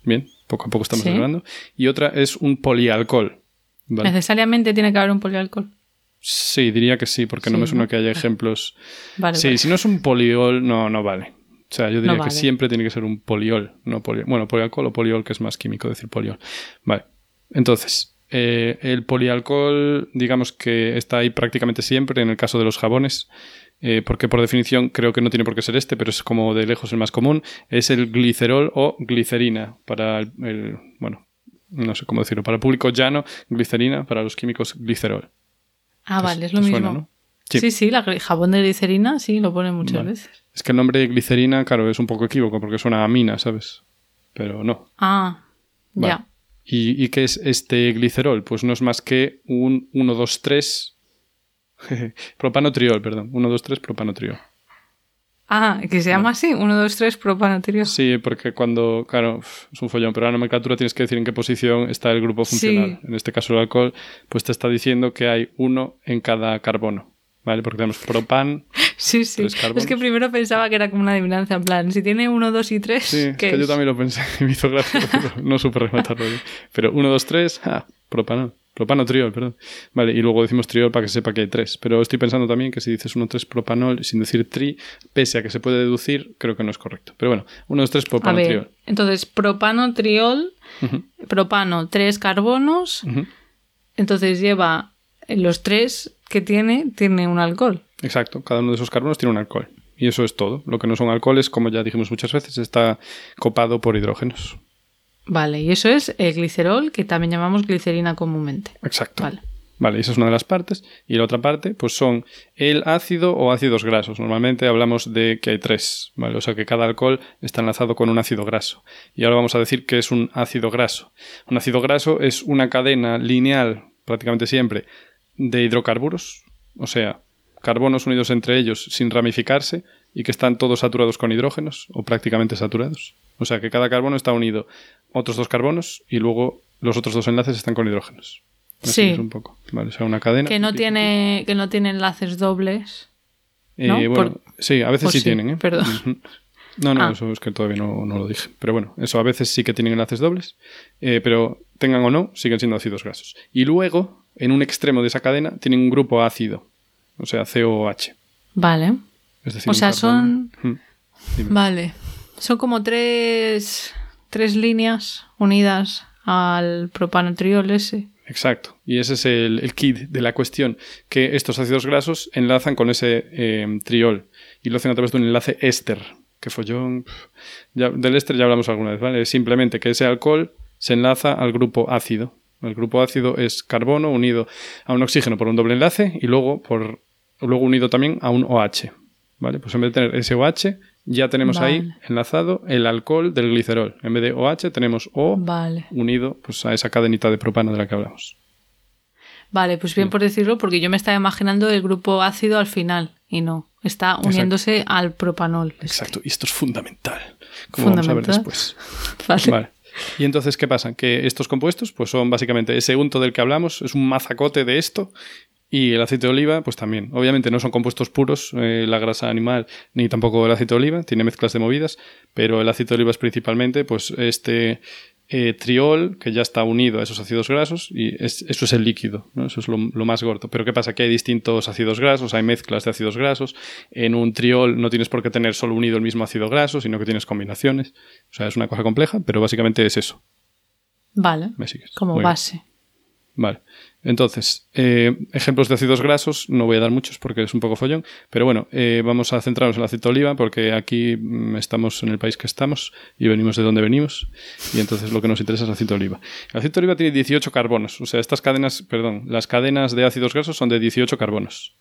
Bien, poco a poco estamos Sí. desgranando. Y otra es un polialcohol. ¿vale? Necesariamente tiene que haber un polialcohol. Sí, diría que sí, porque no me suena ¿no? que haya ejemplos. Vale, Sí, vale. si no es un poliol, no, no vale. O sea, yo diría No que siempre tiene que ser un poliol, no poliol. Bueno, polialcohol o poliol, que es más químico decir poliol. Vale. Entonces, Eh, el polialcohol, digamos que está ahí prácticamente siempre en el caso de los jabones. eh, porque por definición creo que no tiene por qué ser este, pero es como de lejos el más común, es el glicerol o glicerina para el, el- bueno, no sé cómo decirlo, para el público llano, glicerina, para los químicos glicerol. Ah, vale, es lo mismo. suena, ¿no? Sí. Sí, sí, la jabón de glicerina sí lo ponen muchas Vale. veces. Es que el nombre de glicerina, claro, es un poco equívoco porque suena a mina, ¿sabes? Pero no. Ah, Vale. ya. ¿Y, y qué es este glicerol? Pues no es más que un 1, 2, 3 propanotriol, perdón. 1, 2, 3 propanotriol. Ah, que se llama así, 1, 2, 3, propanotirio. Sí, porque cuando, claro, es un follón, pero la nomenclatura tienes que decir en qué posición está el grupo funcional. Sí. En este caso el alcohol, pues te está diciendo que hay uno en cada carbono, ¿vale? Porque tenemos propan, Sí, sí. Tres carbonos. Es que primero pensaba que era como una adivinanza, en plan, si tiene 1, 2 y 3, sí, es ¿qué que yo es? también lo pensé me hizo gracia, pero no supe rematarlo bien. Pero 1, 2, 3, ah, propanol. Propanotriol, perdón. Vale, y luego decimos triol para que sepa que hay tres. Pero estoy pensando también que si dices 1, 2, 3 propanol sin decir tri, pese a que se puede deducir, creo que no es correcto. Pero bueno, 1, 2, 3 A propanotriol. ver, entonces, propanotriol, Ujú, propano, tres carbonos, entonces lleva los tres que tiene, tiene un alcohol. Exacto, cada uno de esos carbonos tiene un alcohol. Y eso es todo. Lo que no son alcoholes, como ya dijimos muchas veces, está copado por hidrógenos. Vale, y eso es el glicerol, que también llamamos glicerina comúnmente. Exacto. Vale. Vale, esa es una de las partes. Y la otra parte, pues son el ácido o ácidos grasos. Normalmente hablamos de que hay tres, ¿vale? O sea que cada alcohol está enlazado con un ácido graso. Y ahora vamos a decir que es un ácido graso. Un ácido graso es una cadena lineal, prácticamente siempre, de hidrocarburos. O sea, carbonos unidos entre ellos sin ramificarse y que están todos saturados con hidrógenos o prácticamente saturados. O sea que cada carbono está unido a otros dos carbonos y luego los otros dos enlaces están con hidrógenos. Así Sí. es un poco. Vale, o sea, una cadena. Que no tiene, que no tiene enlaces dobles. Eh, ¿no? bueno, Por- sí, a veces sí, sí, tienen, ¿eh? perdón. No, no, Ah. eso es que todavía no, no lo dije. Pero bueno, eso a veces sí que tienen enlaces dobles, eh, pero tengan o no, siguen siendo ácidos grasos. Y luego, en un extremo de esa cadena, tienen un grupo ácido, o sea, COH. Vale. Es decir, O sea. Ujú. Dime. Vale. Son como tres, tres líneas unidas al propanotriol ese. Exacto. Y ese es el, el kit de la cuestión, que estos ácidos grasos enlazan con ese eh, triol y lo hacen a través de un enlace éster, que follón... Ya, del éster ya hablamos alguna vez, ¿vale? Simplemente que ese alcohol se enlaza al grupo ácido. El grupo ácido es carbono unido a un oxígeno por un doble enlace y luego, por, luego unido también a un OH. ¿Vale? Pues en vez de tener ese OH, ya tenemos ahí enlazado el alcohol del glicerol. En vez de OH tenemos O Vale. unido pues, a esa cadenita de propano de la que hablamos. Vale, pues bien por decirlo, porque yo me estaba imaginando el grupo ácido al final y no. Está uniéndose al propanol. Exacto, y esto es fundamental. Como vamos a ver después. Vale. Y entonces, ¿qué pasa? Que estos compuestos, pues son básicamente ese unto del que hablamos, es un mazacote de esto. Y el aceite de oliva, pues también. Obviamente no son compuestos puros, eh, la grasa animal, ni tampoco el aceite de oliva, tiene mezclas de movidas, pero el aceite de oliva es principalmente, pues, este eh, triol que ya está unido a esos ácidos grasos y es- eso es el líquido, ¿no? Eso es lo, lo más gordo. Pero ¿qué pasa? Que hay distintos ácidos grasos, hay mezclas de ácidos grasos. En un triol no tienes por qué tener solo unido el mismo ácido graso, sino que tienes combinaciones. O sea, es una cosa compleja, pero básicamente es eso. Vale. ¿Me sigues? Como Muy bien. base. Vale. Entonces, eh, ejemplos de ácidos grasos, no voy a dar muchos porque es un poco follón, pero bueno, eh, vamos a centrarnos en el aceite de oliva porque aquí mm, estamos en el país que estamos y venimos de donde venimos y entonces lo que nos interesa es el aceite de oliva. El aceite de oliva tiene 18 carbonos, o sea, estas cadenas, perdón, las cadenas de ácidos grasos son de 18 carbonos,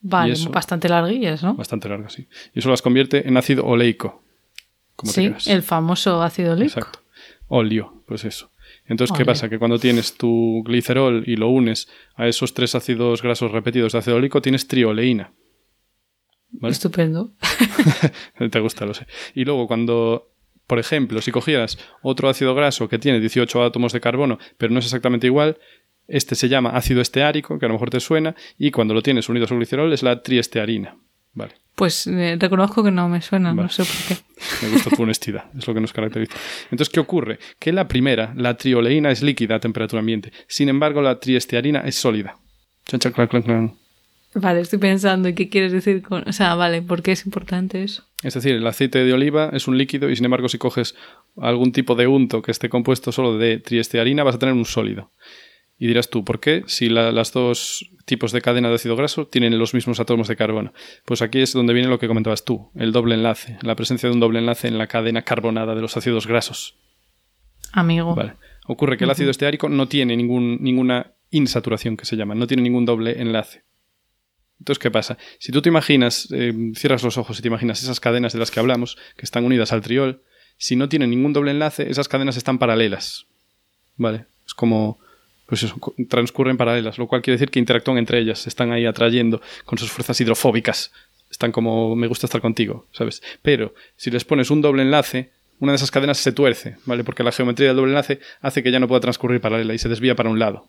Vale, eso? bastante larguillas, ¿no? bastante largas, sí. Y eso las convierte en ácido oleico. Como Sí, el famoso ácido oleico. Exacto. Olio, pues eso. Entonces, ¿qué pasa? Que cuando tienes tu glicerol y lo unes a esos tres ácidos grasos repetidos de ácido oleico, tienes trioleína. ¿Vale? Estupendo. Te gusta, lo sé. Y luego, cuando, por ejemplo, si cogieras otro ácido graso que tiene 18 átomos de carbono, pero no es exactamente igual, este se llama ácido esteárico, que a lo mejor te suena, y cuando lo tienes unido a su glicerol es la triestearina. Vale. Pues eh, reconozco que no me suena, Vale. no sé por qué. Me gusta tu honestidad, es lo que nos caracteriza. Entonces, ¿qué ocurre? Que la primera, la trioleína, es líquida a temperatura ambiente. Sin embargo, la triestearina es sólida. Chan, chan, clan, clan, clan. Vale, estoy pensando, ¿y qué quieres decir con...? O sea, vale, ¿por qué es importante eso? Es decir, el aceite de oliva es un líquido y sin embargo si coges algún tipo de unto que esté compuesto solo de triestearina vas a tener un sólido. Y dirás tú, ¿por qué? Si las dos tipos de cadena de ácido graso tienen los mismos átomos de carbono. Pues aquí es donde viene lo que comentabas tú, el doble enlace, la presencia de un doble enlace en la cadena carbonada de los ácidos grasos. Amigo. Vale. Ocurre que el ácido esteárico no tiene ningún, ninguna insaturación, que se llama, no tiene ningún doble enlace. Entonces, ¿qué pasa? Si tú te imaginas, eh, cierras los ojos y te imaginas esas cadenas de las que hablamos, que están unidas al triol, si no tienen ningún doble enlace, esas cadenas están paralelas. ¿Vale? Es como, pues eso, transcurren paralelas, lo cual quiere decir que interactúan entre ellas, están ahí atrayendo con sus fuerzas hidrofóbicas. Están como, me gusta estar contigo, ¿sabes? Pero si les pones un doble enlace, una de esas cadenas se tuerce, ¿vale? Porque la geometría del doble enlace hace que ya no pueda transcurrir paralela y se desvía para un lado.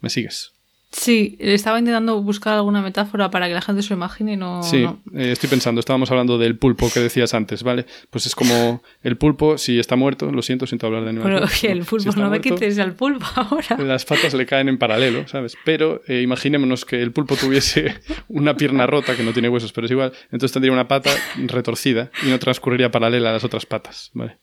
¿Me sigues? Sí, estaba intentando buscar alguna metáfora para que la gente se lo imagine y no. Sí, no. eh, estoy pensando, estábamos hablando del pulpo que decías antes, ¿vale? Pues es como el pulpo, si está muerto, lo siento, siento hablar de animales. Pero oye, el pulpo, no me muerto, quites al pulpo ahora. Las patas le caen en paralelo, ¿sabes? Pero eh, imaginémonos que el pulpo tuviese una pierna rota, que no tiene huesos, pero es igual, entonces tendría una pata retorcida y no transcurriría paralela a las otras patas, ¿vale?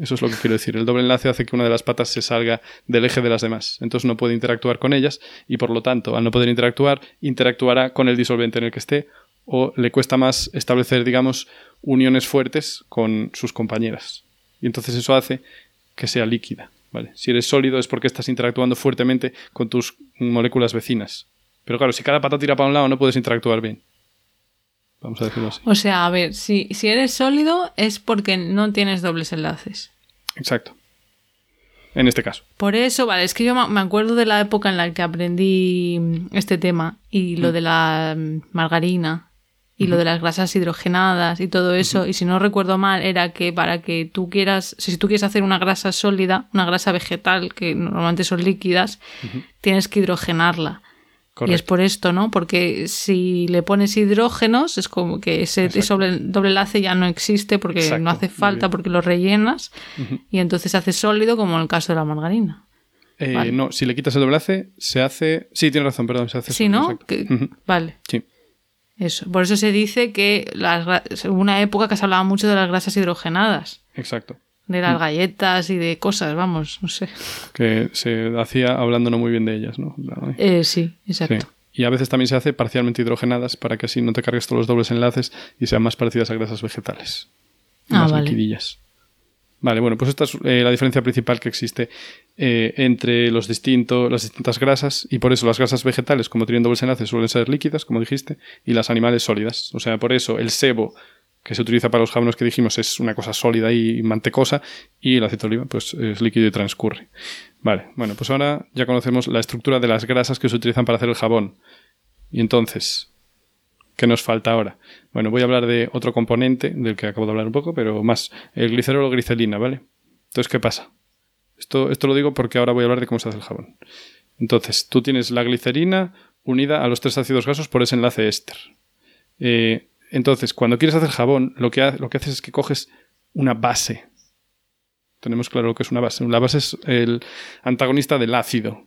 Eso es lo que quiero decir. El doble enlace hace que una de las patas se salga del eje de las demás. Entonces no puede interactuar con ellas y por lo tanto, al no poder interactuar, interactuará con el disolvente en el que esté o le cuesta más establecer, digamos, uniones fuertes con sus compañeras. Y entonces eso hace que sea líquida. ¿vale? Si eres sólido es porque estás interactuando fuertemente con tus moléculas vecinas. Pero claro, si cada pata tira para un lado no puedes interactuar bien. Vamos a decirlo así. O sea, a ver, si, si eres sólido es porque no tienes dobles enlaces. Exacto. En este caso. Por eso, vale, es que yo me acuerdo de la época en la que aprendí mm, este tema y lo de la mm, margarina y lo de las grasas hidrogenadas y todo eso. Y si no recuerdo mal, era que para que tú quieras, si tú quieres hacer una grasa sólida, una grasa vegetal, que normalmente son líquidas, tienes que hidrogenarla. Y es por esto, ¿no? Porque si le pones hidrógenos, es como que ese, ese doble, enlace ya no existe porque Exacto, no hace falta, porque lo rellenas y entonces se hace sólido, como en el caso de la margarina. Eh, Vale. No, si le quitas el doble enlace, se hace. Sí, tienes razón, perdón, se hace. Sí, sólido, ¿no? Vale, Sí, eso. Por eso se dice que las, una época que se hablaba mucho de las grasas hidrogenadas, exacto. De Mm. las galletas y de cosas, vamos, no sé. Que se hacía hablando no muy bien de ellas, ¿no? Eh, sí, Sí. exacto. Y a veces también se hace parcialmente hidrogenadas para que así no te cargues todos los dobles enlaces y sean más parecidas a grasas vegetales. Ah, más vale. liquidillas. Vale, bueno, pues esta es eh, la diferencia principal que existe eh, entre los distintos, las distintas grasas y por eso las grasas vegetales, como tienen dobles enlaces, suelen ser líquidas, como dijiste, y las animales sólidas. O sea, por eso el sebo que se utiliza para los jabones que dijimos es una cosa sólida y mantecosa y el aceite de oliva pues es líquido y transcurre. Vale, bueno, pues ahora ya conocemos la estructura de las grasas que se utilizan para hacer el jabón. Y entonces, ¿qué nos falta ahora? Bueno, voy a hablar de otro componente del que acabo de hablar un poco, pero más, el glicerol o glicerina, ¿vale? Entonces, ¿qué pasa? Esto, esto lo digo porque ahora voy a hablar de cómo se hace el jabón. Entonces, tú tienes la glicerina unida a los tres ácidos grasos por ese enlace éster. Eh, entonces, cuando quieres hacer jabón, lo que, ha- lo que haces es que coges una base. Tenemos claro lo que es una base. La base es el antagonista del ácido.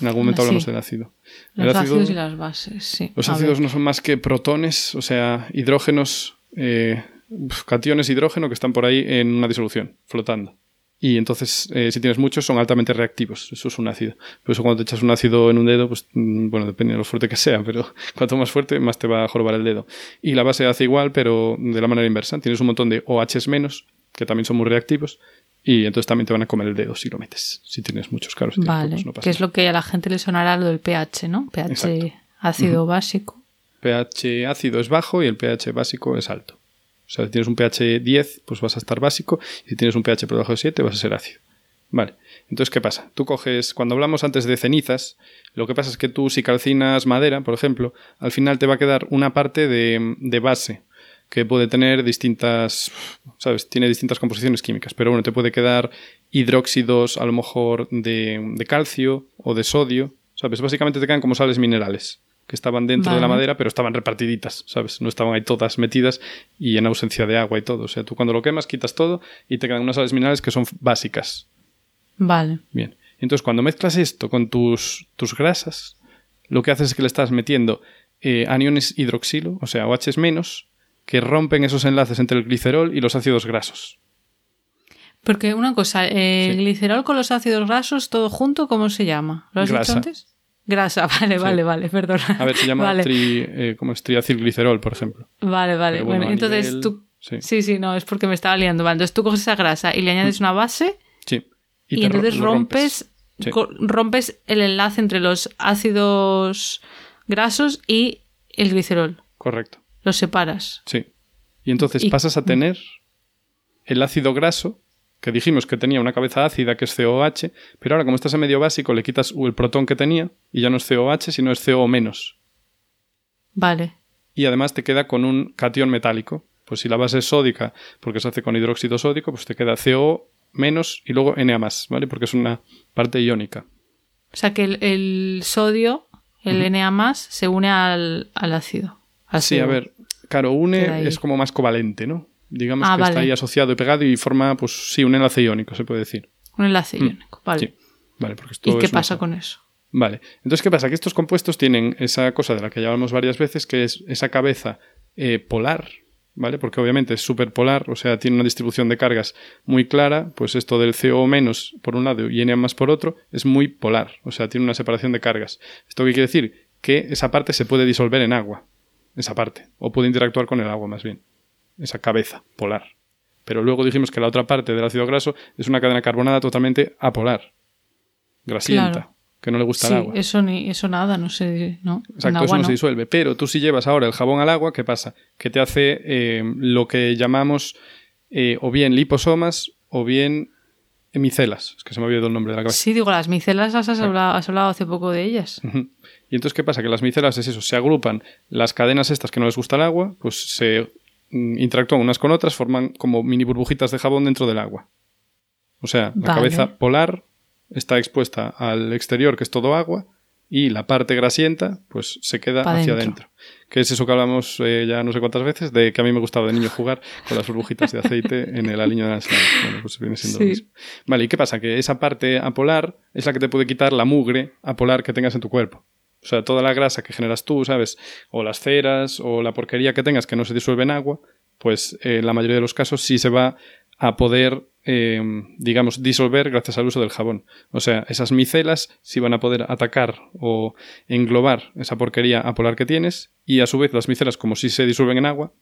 En algún momento Ah, sí. hablamos del ácido. El Los ácido- ácidos y las bases, sí. los A ácidos ver. no son más que protones, o sea, hidrógenos, eh, cationes hidrógeno que están por ahí en una disolución, flotando. Y entonces, eh, si tienes muchos, son altamente reactivos. Eso es un ácido. Por eso cuando te echas un ácido en un dedo, pues mm, bueno, depende de lo fuerte que sea, pero cuanto más fuerte, más te va a jorobar el dedo. Y la base hace igual, pero de la manera inversa. Tienes un montón de OHs menos, que también son muy reactivos, y entonces también te van a comer el dedo si lo metes. Si tienes muchos. Si tienes Vale, pocos, no pasa que es lo que a la gente le sonará lo del pH, ¿no? pH Exacto. ácido básico. pH ácido es bajo y el pH básico es alto. O sea, si tienes un pH 10, pues vas a estar básico, y si tienes un pH por debajo de 7, vas a ser ácido. Vale. Entonces, ¿qué pasa? Tú coges, cuando hablamos antes de cenizas, lo que pasa es que tú si calcinas madera, por ejemplo, al final te va a quedar una parte de, de base que puede tener distintas, ¿sabes? Tiene distintas composiciones químicas, pero bueno, te puede quedar hidróxidos a lo mejor de, de calcio o de sodio, ¿sabes? Básicamente te quedan como sales minerales que estaban dentro de la madera, pero estaban repartiditas, ¿sabes? No estaban ahí todas metidas y en ausencia de agua y todo. O sea, tú cuando lo quemas quitas todo y te quedan unas sales minerales que son básicas. Vale. Bien. Entonces, cuando mezclas esto con tus, tus grasas, lo que haces es que le estás metiendo eh, aniones hidroxilo, o sea, OH menos, que rompen esos enlaces entre el glicerol y los ácidos grasos. Porque una cosa, el Sí. glicerol con los ácidos grasos, todo junto, ¿cómo se llama? ¿Lo has Grasa. dicho antes? Grasa, vale, vale, vale, perdón. A ver, se llama vale, tri, eh, como es triacilglicerol, por ejemplo. vale, vale. Pero Bueno, entonces nivel- tú... Sí, Sí, sí, no, es porque me estaba liando. Vale, entonces tú coges esa grasa y le añades una base sí. y, entonces rompes, Sí. rompes el enlace entre los ácidos grasos y el glicerol. Correcto, Los separas. sí. Y entonces Y- pasas a tener el ácido graso, que dijimos que tenía una cabeza ácida, que es COH, pero ahora como estás en medio básico, le quitas el protón que tenía y ya no es COH, sino es CO menos. Vale. y además te queda con un catión metálico. Pues si la base es sódica, porque se hace con hidróxido sódico, pues te queda CO menos y luego Na más, ¿vale? Porque es una parte iónica. O sea que el, el sodio, el Na+, se une al, al ácido. al Sí, a ver, claro, une es como más covalente, ¿no? Digamos Ah, que está ahí asociado y pegado y forma, pues sí, un enlace iónico, se puede decir. Un enlace iónico. Vale. Mm. Sí, vale, porque esto ¿Y qué es pasa con eso? Vale. Entonces, ¿qué pasa? Que estos compuestos tienen esa cosa de la que ya hablamos varias veces, que es esa cabeza eh, polar, ¿vale? Porque obviamente es superpolar, o sea, tiene una distribución de cargas muy clara, pues esto del CO menos por un lado y Na más por otro es muy polar, o sea, tiene una separación de cargas. ¿Esto qué quiere decir? Que esa parte se puede disolver en agua, esa parte, o puede interactuar con el agua más bien, esa cabeza polar. Pero luego dijimos que la otra parte del ácido graso es una cadena carbonada totalmente apolar, grasienta, Claro. que no le gusta Sí, el agua. eso ni eso nada, no sé, ¿no? En Exacto, agua eso no, no. se disuelve. Pero tú si llevas ahora el jabón al agua, ¿qué pasa? Que te hace eh, lo que llamamos eh, o bien liposomas o bien micelas. Es que se me ha olvidado el nombre de la cabeza. Sí, digo, las micelas las has hablado, has hablado hace poco de ellas. Y entonces, ¿qué pasa? Que las micelas es eso, se agrupan las cadenas estas que no les gusta el agua, pues se interactúan unas con otras, forman como mini burbujitas de jabón dentro del agua. O sea, la Vale. cabeza polar está expuesta al exterior, que es todo agua, y la parte grasienta, pues se queda Pa' hacia dentro. adentro. Que es eso que hablamos eh, ya no sé cuántas veces, de que a mí me gustaba de niño jugar con las burbujitas de aceite en el aliño de la ensalada. Bueno, pues viene siendo lo mismo. Vale, ¿y qué pasa? Que esa parte apolar es la que te puede quitar la mugre apolar que tengas en tu cuerpo. O sea, toda la grasa que generas tú, ¿sabes? O las ceras o la porquería que tengas que no se disuelve en agua, pues eh, en la mayoría de los casos sí se va a poder, eh, digamos, disolver gracias al uso del jabón. O sea, esas micelas sí van a poder atacar o englobar esa porquería apolar que tienes y a su vez las micelas, como si se disuelven en agua,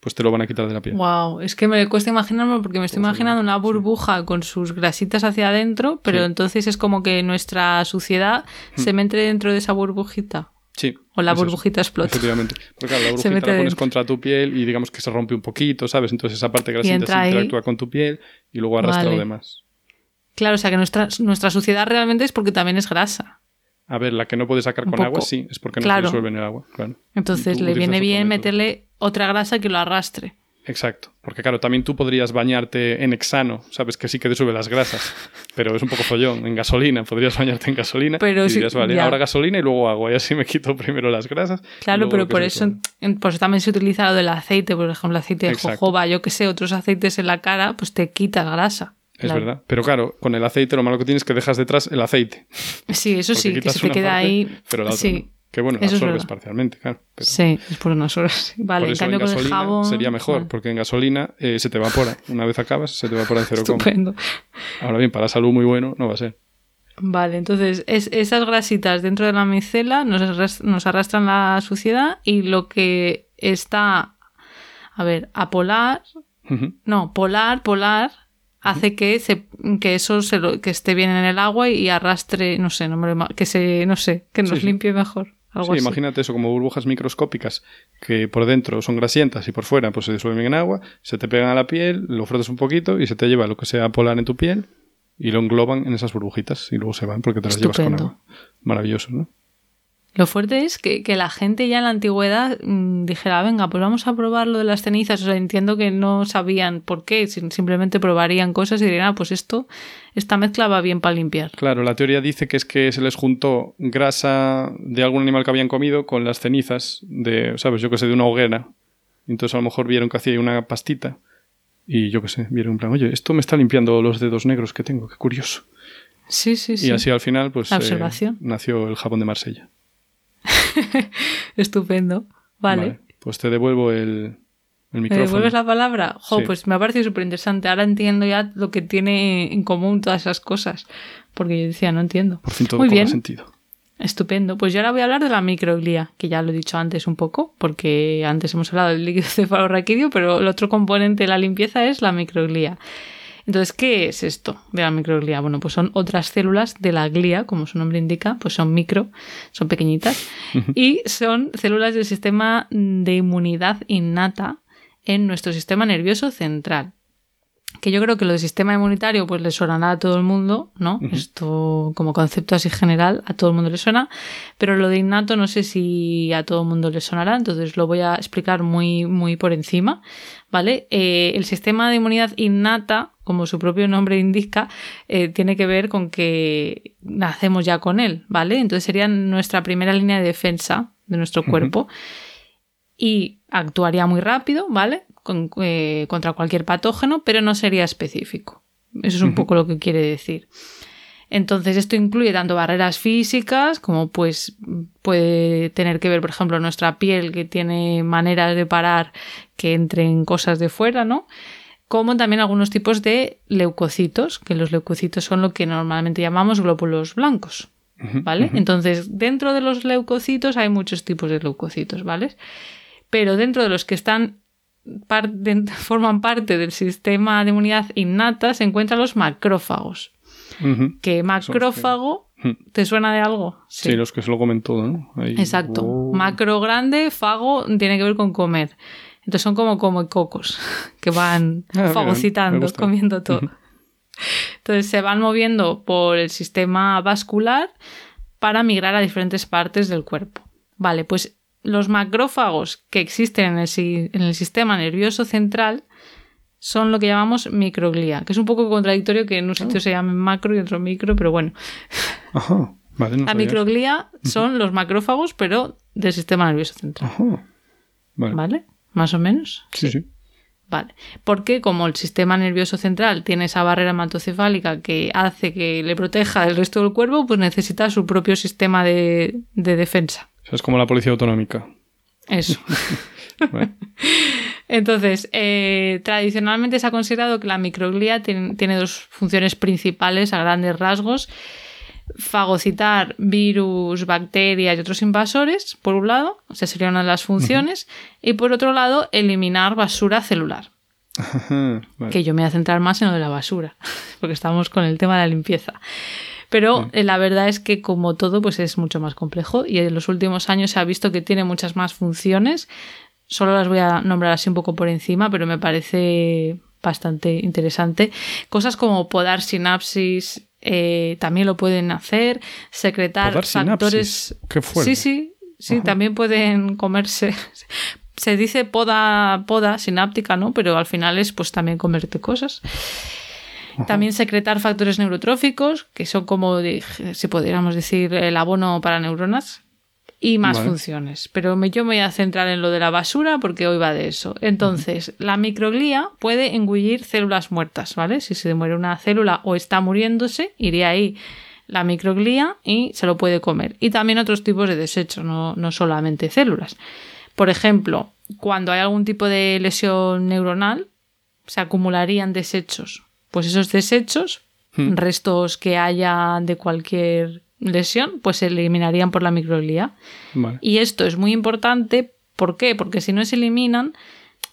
pues te lo van a quitar de la piel. Wow, es que me cuesta imaginarme porque me estoy imaginando una burbuja con sus grasitas hacia adentro, pero Sí. entonces es como que nuestra suciedad se mete dentro de esa burbujita. Sí. O la es eso. burbujita explota. Efectivamente. Porque claro, la Se burbujita mete la pones dentro. contra tu piel y digamos que se rompe un poquito, ¿sabes? Entonces esa parte grasienta entra se ahí. interactúa con tu piel y luego arrastra Vale. lo demás. Claro, o sea que nuestra, nuestra suciedad realmente es porque también es grasa. A ver, la que no puedes sacar Un con poco. agua, sí, es porque no Claro. se disuelve en el agua, claro. Entonces le viene bien método. meterle otra grasa que lo arrastre. Exacto. Porque claro, también tú podrías bañarte en hexano, sabes que sí que disuelve las grasas, pero es un poco follón. En gasolina, podrías bañarte en gasolina Pero y sí, dirías, vale, ya. ahora gasolina y luego agua, y así me quito primero las grasas. Claro, pero por eso, por eso también se utiliza lo del aceite, por ejemplo, el aceite de Exacto. jojoba, yo que sé, otros aceites en la cara, pues te quitas grasa. Es Claro. verdad. Pero claro, con el aceite lo malo que tienes es que dejas detrás el aceite. Sí, eso sí, que se te queda parte, ahí. Pero la otra sí, no. Que bueno, la Eso es absorbes parcialmente, claro. Pero sí, es por unas horas. Vale, por en cambio en con el jabón. sería mejor, vale, porque en gasolina eh, se te evapora. Una vez acabas, se te evapora en cero coma. Estupendo. Ahora bien, para la salud muy bueno no va a ser. Vale, entonces es, esas grasitas dentro de la micela nos, nos arrastran la suciedad y lo que está, a ver, a polar, no, polar, polar, hace que, se, que eso se lo- que esté bien en el agua y arrastre, no sé, no me lo que se, no sé, que nos Sí, sí. limpie mejor. Algo Sí, así. imagínate eso como burbujas microscópicas que por dentro son grasientas y por fuera pues se disuelven en agua, se te pegan a la piel, lo frotas un poquito y se te lleva lo que sea polar en tu piel y lo engloban en esas burbujitas y luego se van porque te las llevas con agua. Maravilloso, ¿no? Lo fuerte es que, que la gente ya en la antigüedad mm, dijera, venga, pues vamos a probar lo de las cenizas. O sea, entiendo que no sabían por qué, simplemente probarían cosas y dirían, ah, pues esto, esta mezcla va bien para limpiar. Claro, la teoría dice que es que se les juntó grasa de algún animal que habían comido con las cenizas de, ¿sabes? Yo que sé, de una hoguera. Entonces a lo mejor vieron que hacía una pastita y yo que sé, vieron en plan, oye, esto me está limpiando los dedos negros que tengo, qué curioso. Sí, sí, sí. Y así al final, pues La eh, observación. nació el jabón de Marsella. Estupendo. Vale. Pues te devuelvo el, el micrófono. ¿Me devuelves la palabra? Jo, Sí. pues me ha parecido súper interesante. Ahora entiendo ya lo que tiene en común todas esas cosas. Porque yo decía, no entiendo. Por fin todo Muy bien. sentido. Estupendo. Pues yo ahora voy a hablar de la microglía, que ya lo he dicho antes un poco, porque antes hemos hablado del líquido cefalorraquídeo, pero el otro componente de la limpieza es la microglía. Entonces, ¿qué es esto de la microglía? Bueno, pues son otras células de la glía, como su nombre indica, pues son micro, son pequeñitas, y son células del sistema de inmunidad innata en nuestro sistema nervioso central que yo creo que lo del sistema inmunitario pues le sonará a todo el mundo, ¿no? Esto como concepto así general a todo el mundo le suena, pero lo de innato no sé si a todo el mundo le sonará, entonces lo voy a explicar muy muy por encima, ¿vale? Eh, el sistema de inmunidad innata, como su propio nombre indica, eh, tiene que ver con que nacemos ya con él, ¿vale? Entonces sería nuestra primera línea de defensa de nuestro cuerpo y actuaría muy rápido, ¿vale? Con- eh, contra cualquier patógeno, pero no sería específico. Eso es un poco lo que quiere decir. Entonces, esto incluye tanto barreras físicas como pues puede tener que ver, por ejemplo, nuestra piel que tiene maneras de parar que entren cosas de fuera, ¿no? Como también algunos tipos de leucocitos, que los leucocitos son lo que normalmente llamamos glóbulos blancos. ¿Vale? Entonces, dentro de los leucocitos hay muchos tipos de leucocitos, ¿vale? Pero dentro de los que están par- de- forman parte del sistema de inmunidad innata se encuentran los macrófagos. Que macrófago. ¿te suena de algo? Sí. los que se lo comen todo, ¿no? Ahí- Exacto. Oh. Macro grande, fago tiene que ver con comer. Entonces son como como cocos que van Ah, fagocitando, comiendo todo. Entonces se van moviendo por el sistema vascular para migrar a diferentes partes del cuerpo. Vale, pues los macrófagos que existen en el, si- en el sistema nervioso central son lo que llamamos microglía, que es un poco contradictorio que en un Ah. sitio se llame macro y en otro micro, pero bueno. Ajá. Vale, no La sabía eso. microglía son los macrófagos, pero del sistema nervioso central. Ajá. Vale. ¿Vale? Más o menos. Sí, sí. Vale. Porque como el sistema nervioso central tiene esa barrera hematocefálica que hace que le proteja del resto del cuerpo, pues necesita su propio sistema de, de defensa. O sea, es como la policía autonómica. Eso. Entonces, eh, tradicionalmente se ha considerado que la microglía tiene, tiene dos funciones principales a grandes rasgos. Fagocitar virus, bacterias y otros invasores, por un lado, o sea, sería una de las funciones, y por otro lado, eliminar basura celular. Vale. que yo me voy a centrar más en lo de la basura, porque estamos con el tema de la limpieza. Pero eh, la verdad es que como todo, pues es mucho más complejo y en los últimos años se ha visto que tiene muchas más funciones. Solo las voy a nombrar así un poco por encima, pero me parece bastante interesante. Cosas como podar sinapsis eh, también lo pueden hacer, secretar factores. Qué. Sí, sí, sí, también pueden comerse. Se dice poda, poda sináptica, ¿no? Pero al final es pues también comerte cosas. También secretar factores neurotróficos, que son como, si pudiéramos decir, el abono para neuronas. Y más Vale. funciones. Pero me- yo me voy a centrar en lo de la basura porque hoy va de eso. Entonces, la microglía puede engullir células muertas, ¿vale? Si se muere una célula o está muriéndose, iría ahí la microglía y se lo puede comer. Y también otros tipos de desechos, no, no solamente células. Por ejemplo, cuando hay algún tipo de lesión neuronal, se acumularían desechos. Pues esos desechos, restos que haya de cualquier lesión, pues se eliminarían por la microglía. Vale. Y esto es muy importante, ¿por qué? Porque si no se eliminan,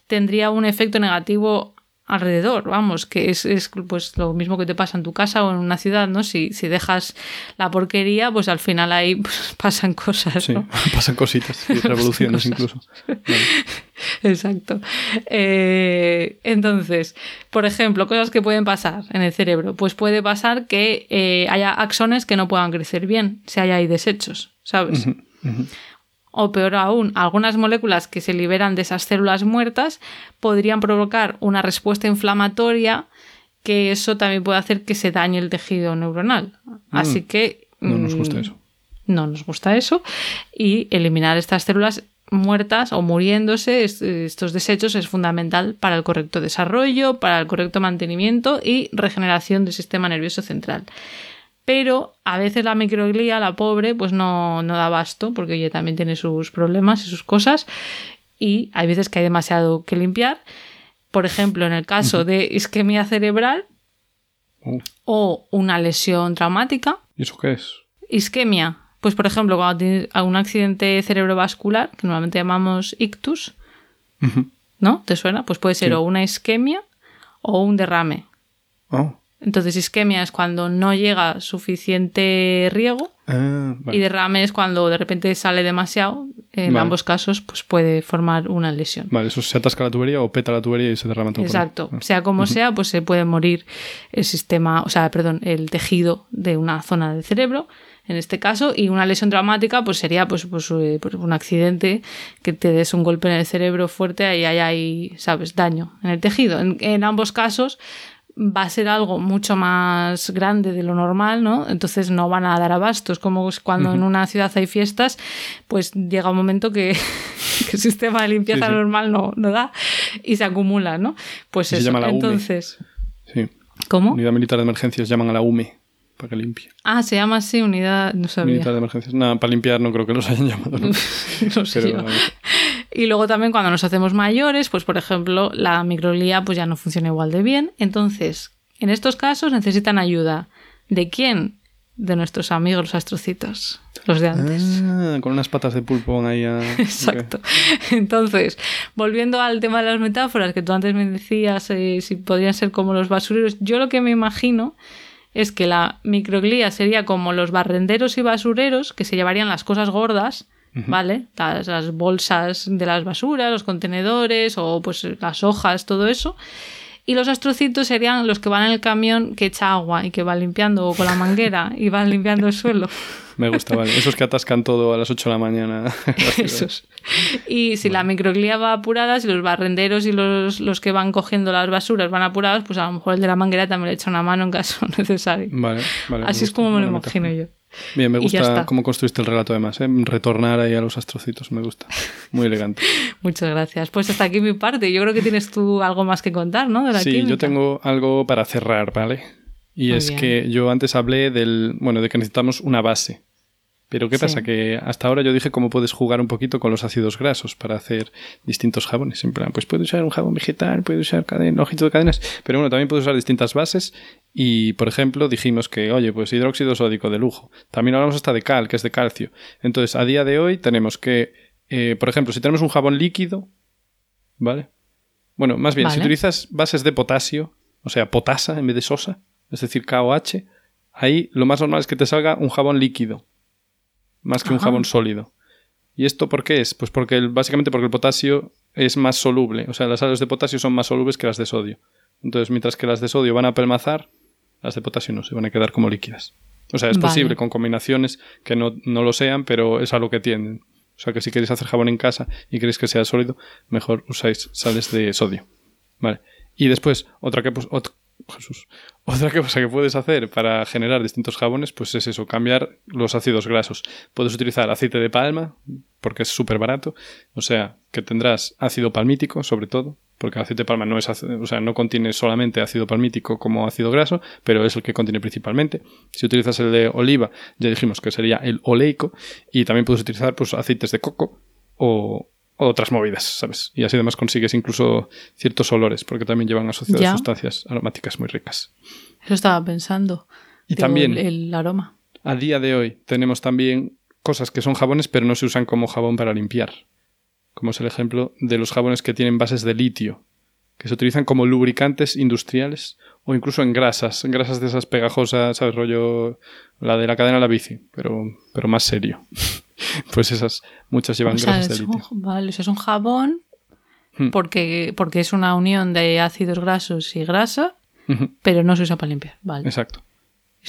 tendría un efecto negativo alrededor, vamos, que es, es, pues lo mismo que te pasa en tu casa o en una ciudad, ¿no? Si, si dejas la porquería, pues al final ahí pues, pasan cosas, Sí, pasan cositas y revoluciones incluso. Vale. Exacto. Eh, entonces, por ejemplo, cosas que pueden pasar en el cerebro. Pues puede pasar que eh, haya axones que no puedan crecer bien, si hay ahí desechos, ¿sabes? O peor aún, algunas moléculas que se liberan de esas células muertas podrían provocar una respuesta inflamatoria que eso también puede hacer que se dañe el tejido neuronal. Así que... No nos mm, gusta eso. no nos gusta eso y eliminar estas células muertas o muriéndose es- estos desechos es fundamental para el correcto desarrollo, para el correcto mantenimiento y regeneración del sistema nervioso central. Pero a veces la microglía, la pobre, pues no, no da abasto, porque ella también tiene sus problemas y sus cosas. Y hay veces que hay demasiado que limpiar. Por ejemplo, en el caso de isquemia cerebral Oh, o una lesión traumática. ¿Y eso qué es? Isquemia, pues por ejemplo, cuando tienes un accidente cerebrovascular, que normalmente llamamos ictus. ¿no? ¿Te suena? Pues puede ser Sí. o una isquemia o un derrame. Oh. Entonces, isquemia es cuando no llega suficiente riego Ah, vale. y derrame es cuando de repente sale demasiado. En Vale. ambos casos, pues puede formar una lesión. Vale, eso se atasca la tubería o peta la tubería y se derrama todo. Exacto. Sea como sea, pues se puede morir el sistema, o sea, perdón, el tejido de una zona del cerebro, en este caso, y una lesión traumática, pues sería pues, pues, eh, pues, un accidente que te des un golpe en el cerebro fuerte y hay ahí, sabes, daño en el tejido. En, en ambos casos va a ser algo mucho más grande de lo normal, ¿no? Entonces no van a dar abasto. Es como cuando en una ciudad hay fiestas, pues llega un momento que, que el sistema de limpieza Sí, sí. normal no, no da y se acumula, ¿no? Pues Se eso. llama la UME. Entonces, Sí. ¿cómo? Unidad Militar de Emergencias llaman a la UME para que limpie. Ah, se llama así, unidad, no sabía. Militar de Emergencias. Nada, para limpiar no creo que los hayan llamado. ¿no? No sé Pero, yo. Y luego también cuando nos hacemos mayores, pues por ejemplo, la microglía pues ya no funciona igual de bien. Entonces, en estos casos necesitan ayuda. ¿De quién? De nuestros amigos los astrocitos, los de antes. Ah, con unas patas de pulpo ahí a... Exacto. Entonces, volviendo al tema de las metáforas que tú antes me decías, eh, si podrían ser como los basureros, yo lo que me imagino es que la microglía sería como los barrenderos y basureros que se llevarían las cosas gordas, ¿vale? Las, las bolsas de las basuras, los contenedores o pues las hojas, todo eso. Y los astrocitos serían los que van en el camión que echa agua y que va limpiando con la manguera y van limpiando el suelo. Me gusta, vale. Esos que atascan todo a las 8 de la mañana. Esos. Y si la microglía va apurada, si los barrenderos y los, los que van cogiendo las basuras van apurados, pues a lo mejor el de la manguera también le echa una mano en caso necesario. Vale, vale. Así es como me lo imagino yo. Bien, me gusta cómo construiste el relato además, ¿eh? Retornar ahí a los astrocitos, me gusta. Muy elegante. Muchas gracias. Pues hasta aquí mi parte. Yo creo que tienes tú algo más que contar, ¿no? De la Sí, química. yo tengo algo para cerrar, ¿vale? Y Muy es bien. que yo antes hablé del, bueno, de que necesitamos una base. Pero ¿qué Sí. pasa? Que hasta ahora yo dije cómo puedes jugar un poquito con los ácidos grasos para hacer distintos jabones. En plan, pues puedes usar un jabón vegetal, puedes usar cadena, ojito de cadenas, pero bueno, también puedes usar distintas bases. Y, por ejemplo, dijimos que, oye, pues hidróxido sódico de lujo. También hablamos hasta de cal, que es de calcio. Entonces, a día de hoy tenemos que, eh, por ejemplo, si tenemos un jabón líquido, ¿vale? Bueno, más bien, si utilizas bases de potasio, o sea, potasa en vez de sosa, es decir, KOH, ahí lo más normal es que te salga un jabón líquido, más que un jabón sólido. ¿Y esto por qué es? Pues porque el- básicamente porque el potasio es más soluble, o sea, las sales de potasio son más solubles que las de sodio. Entonces, mientras que las de sodio van a pelmazar, las de potasio no, se van a quedar como líquidas. O sea, es Vale. posible con combinaciones que no, no lo sean, pero es a lo que tienden. O sea, que si queréis hacer jabón en casa y queréis que sea sólido, mejor usáis sales de sodio. Vale. Y después, otra que, pues, ot- Jesús. Otra cosa que puedes hacer para generar distintos jabones, pues es eso, cambiar los ácidos grasos. Puedes utilizar aceite de palma, porque es súper barato. O sea, que tendrás ácido palmítico, sobre todo, porque el aceite de palma no es, o sea, no contiene solamente ácido palmítico como ácido graso, pero es el que contiene principalmente. Si utilizas el de oliva, ya dijimos que sería el oleico, y también puedes utilizar pues aceites de coco o otras movidas, ¿sabes? Y así además consigues incluso ciertos olores, porque también llevan asociadas Ya. sustancias aromáticas muy ricas. Eso estaba pensando. Y Digo, también- El, el aroma. A día de hoy tenemos también cosas que son jabones, pero no se usan como jabón para limpiar. Como es el ejemplo de los jabones que tienen bases de litio, que se utilizan como lubricantes industriales o incluso en grasas, en grasas de esas pegajosas, ¿sabes? Rollo la de la cadena de la bici, pero, pero más serio. pues esas, muchas llevan O sea, grasas de un, litio. vale, o sea, es un jabón Hmm. porque, porque es una unión de ácidos grasos y grasa, pero no se usa para limpiar. Vale. Exacto.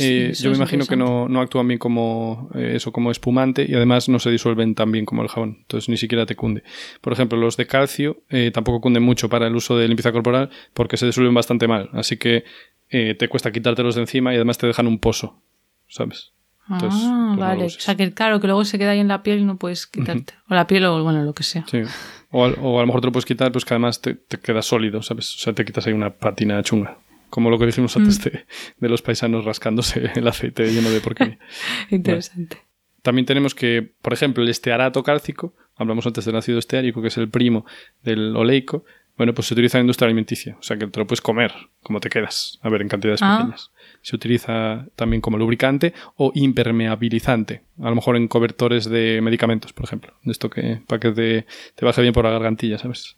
Eh, yo me imagino que no, no actúan bien como eh, eso, como espumante y además no se disuelven tan bien como el jabón. Entonces ni siquiera te cunde. Por ejemplo, los de calcio eh, tampoco cunden mucho para el uso de limpieza corporal porque se disuelven bastante mal. Así que te cuesta quitártelos de encima y además te dejan un pozo. ¿Sabes? Entonces, ah, pues vale. O sea, que claro, que luego se queda ahí en la piel y no puedes quitarte. O la piel o, bueno, lo que sea. Sí. O, al- o a lo mejor te lo puedes quitar, pues que además te, te queda sólido, ¿sabes? O sea, te quitas ahí una patina chunga. como lo que dijimos antes de, de, los paisanos rascándose el aceite lleno de porquería. Interesante. También tenemos que, por ejemplo, el estearato cálcico, hablamos antes del ácido esteárico, que es el primo del oleico, bueno, pues se utiliza en la industria alimenticia, o sea que te lo puedes comer como te quedas, a ver, en cantidades Ah. pequeñas. Se utiliza también como lubricante o impermeabilizante, a lo mejor en cobertores de medicamentos, por ejemplo, de esto que para que te, te baje bien por la gargantilla, ¿sabes?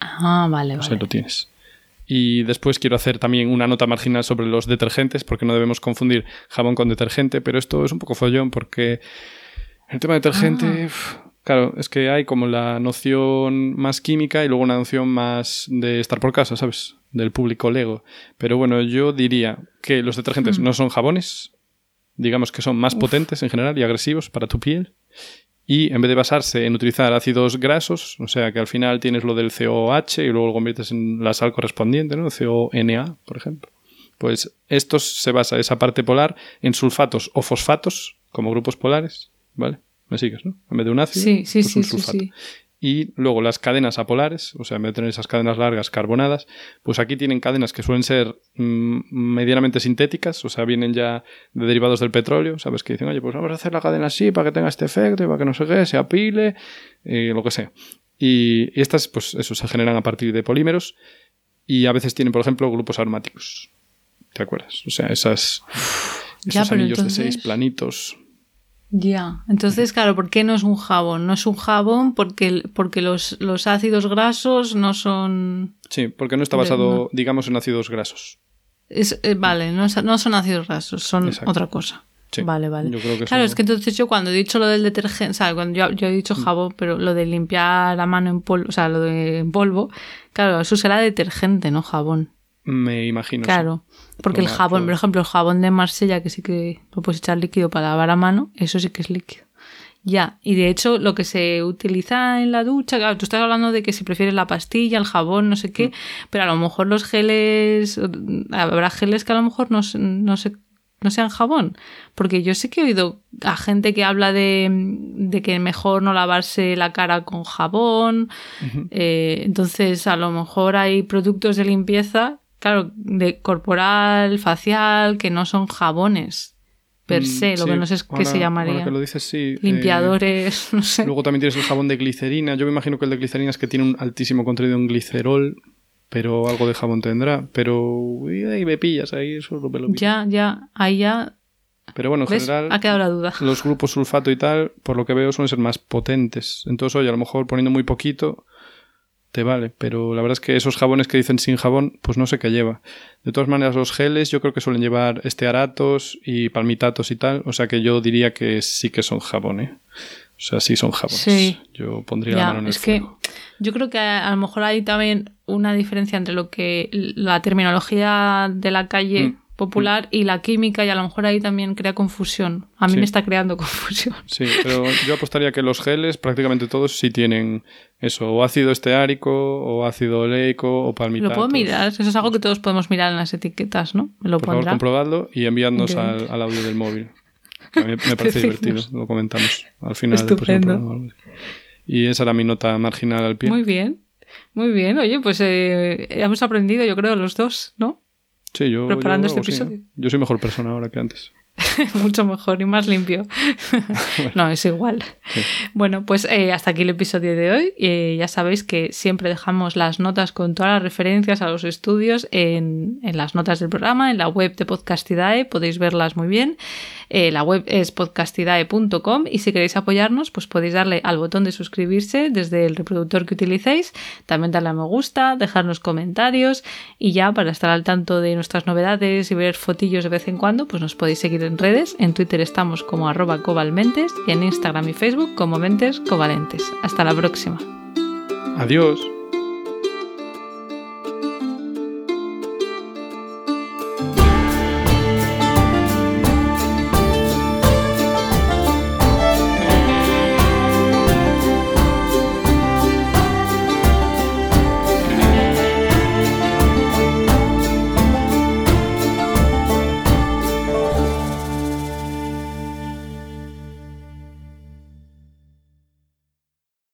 Ah, vale, Pues vale. ahí lo tienes. Y después quiero hacer también una nota marginal sobre los detergentes, porque no debemos confundir jabón con detergente, pero esto es un poco follón porque el tema de detergente, Ah. uf, claro, es que hay como la noción más química y luego una noción más de estar por casa, ¿sabes? Del público lego. Pero bueno, yo diría que los detergentes Mm. no son jabones, digamos que son más potentes en general y agresivos para tu piel. Y en vez de basarse en utilizar ácidos grasos, o sea que al final tienes lo del COH y luego lo conviertes en la sal correspondiente, ¿no? CONA, por ejemplo. Pues estos se basa esa parte polar en sulfatos o fosfatos como grupos polares, ¿vale? ¿Me sigues, no? En vez de un ácido, Sí, sí, pues sí, un sí, sulfato. Y luego las cadenas apolares, o sea, en vez de tener esas cadenas largas carbonadas, pues aquí tienen cadenas que suelen ser mm, medianamente sintéticas, o sea, vienen ya de derivados del petróleo, ¿sabes? Que dicen, oye, pues vamos a hacer la cadena así para que tenga este efecto y para que no se qué, se apile, eh, lo que sea. Y, y estas, pues eso, se generan a partir de polímeros y a veces tienen, por ejemplo, grupos aromáticos. ¿Te acuerdas? O sea, esas, Ya, esos pero anillos de entonces- seis planitos. Ya, entonces, claro, ¿por qué no es un jabón? No es un jabón porque, porque los, los ácidos grasos no son... Sí, porque no está basado, no. digamos, en ácidos grasos. es- eh, vale, no, no son ácidos grasos, son Exacto. otra cosa. Sí, Vale, vale. yo creo que claro, es que entonces yo cuando he dicho lo del detergente, o sea, cuando yo, yo he dicho Mm. jabón, pero lo de limpiar la mano en polvo, o sea, lo de en polvo, claro, eso será detergente, no jabón. Me imagino. sí. Claro, porque el jabón, por ejemplo, el jabón de Marsella, que sí que lo puedes echar líquido para lavar a mano, eso sí que es líquido. Ya, y de hecho lo que se utiliza en la ducha, claro, tú estás hablando de que si prefieres la pastilla, el jabón, no sé qué, Mm. pero a lo mejor los geles, habrá geles que a lo mejor no, no, se- no sean jabón, porque yo sí que he oído a gente que habla de, de que mejor no lavarse la cara con jabón, eh, entonces, a lo mejor hay productos de limpieza, claro, de corporal, facial, que no son jabones per Mm, se, lo sí, que no sé es qué se llamaría. ahora que lo dices, sí. eh, Limpiadores, no sé. luego también tienes el jabón de glicerina. Yo me imagino que el de glicerina es que tiene un altísimo contenido en glicerol, pero algo de jabón tendrá. Pero ahí me pillas, ahí eso lo me lo. Ya, ya, ahí ya. Pero bueno, en ¿Ves? general, Ha quedado la duda. los grupos sulfato y tal, por lo que veo, suelen ser más potentes. Entonces, oye, a lo mejor poniendo muy poquito te vale, pero la verdad es que esos jabones que dicen sin jabón, pues no sé qué lleva. De todas maneras, los geles yo creo que suelen llevar estearatos y palmitatos y tal, o sea que yo diría que sí que son jabones. O sea, sí son jabones. Sí. Yo pondría la mano en el es que yo creo que a, a lo mejor hay también una diferencia entre lo que la terminología de la calle Mm, popular y la química y a lo mejor ahí también crea confusión. A mí Sí. me está creando confusión. Sí, pero yo apostaría que los geles, prácticamente todos, sí tienen eso, o ácido esteárico, o ácido oleico, o palmitatos. Lo puedo mirar, eso es algo que todos podemos mirar en las etiquetas, ¿no? Me lo Por favor, pondrá. comprobadlo y enviadnos al, audio del móvil. Que a mí me parece divertido, lo comentamos al final del Estupendo. programa. Y esa era mi nota marginal al pie. Muy bien, muy bien. Oye, pues eh, hemos aprendido, yo creo, los dos, ¿no? Sí, yo, preparando yo este episodio. ¿eh? Yo soy mejor persona ahora que antes. Mucho mejor y más limpio. no, es igual. Sí. Bueno, pues eh, hasta aquí el episodio de hoy. Eh, ya sabéis que siempre dejamos las notas con todas las referencias a los estudios en, en las notas del programa, en la web de Podcastidae, podéis verlas muy bien. Eh, la web es podcastidae.com y si queréis apoyarnos, pues podéis darle al botón de suscribirse desde el reproductor que utilicéis, también darle a me gusta, dejarnos comentarios y ya para estar al tanto de nuestras novedades y ver fotillos de vez en cuando, pues nos podéis seguir en redes. En Twitter estamos como arroba cobalmentes y en Instagram y Facebook como mentes covalentes. Hasta la próxima. Adiós.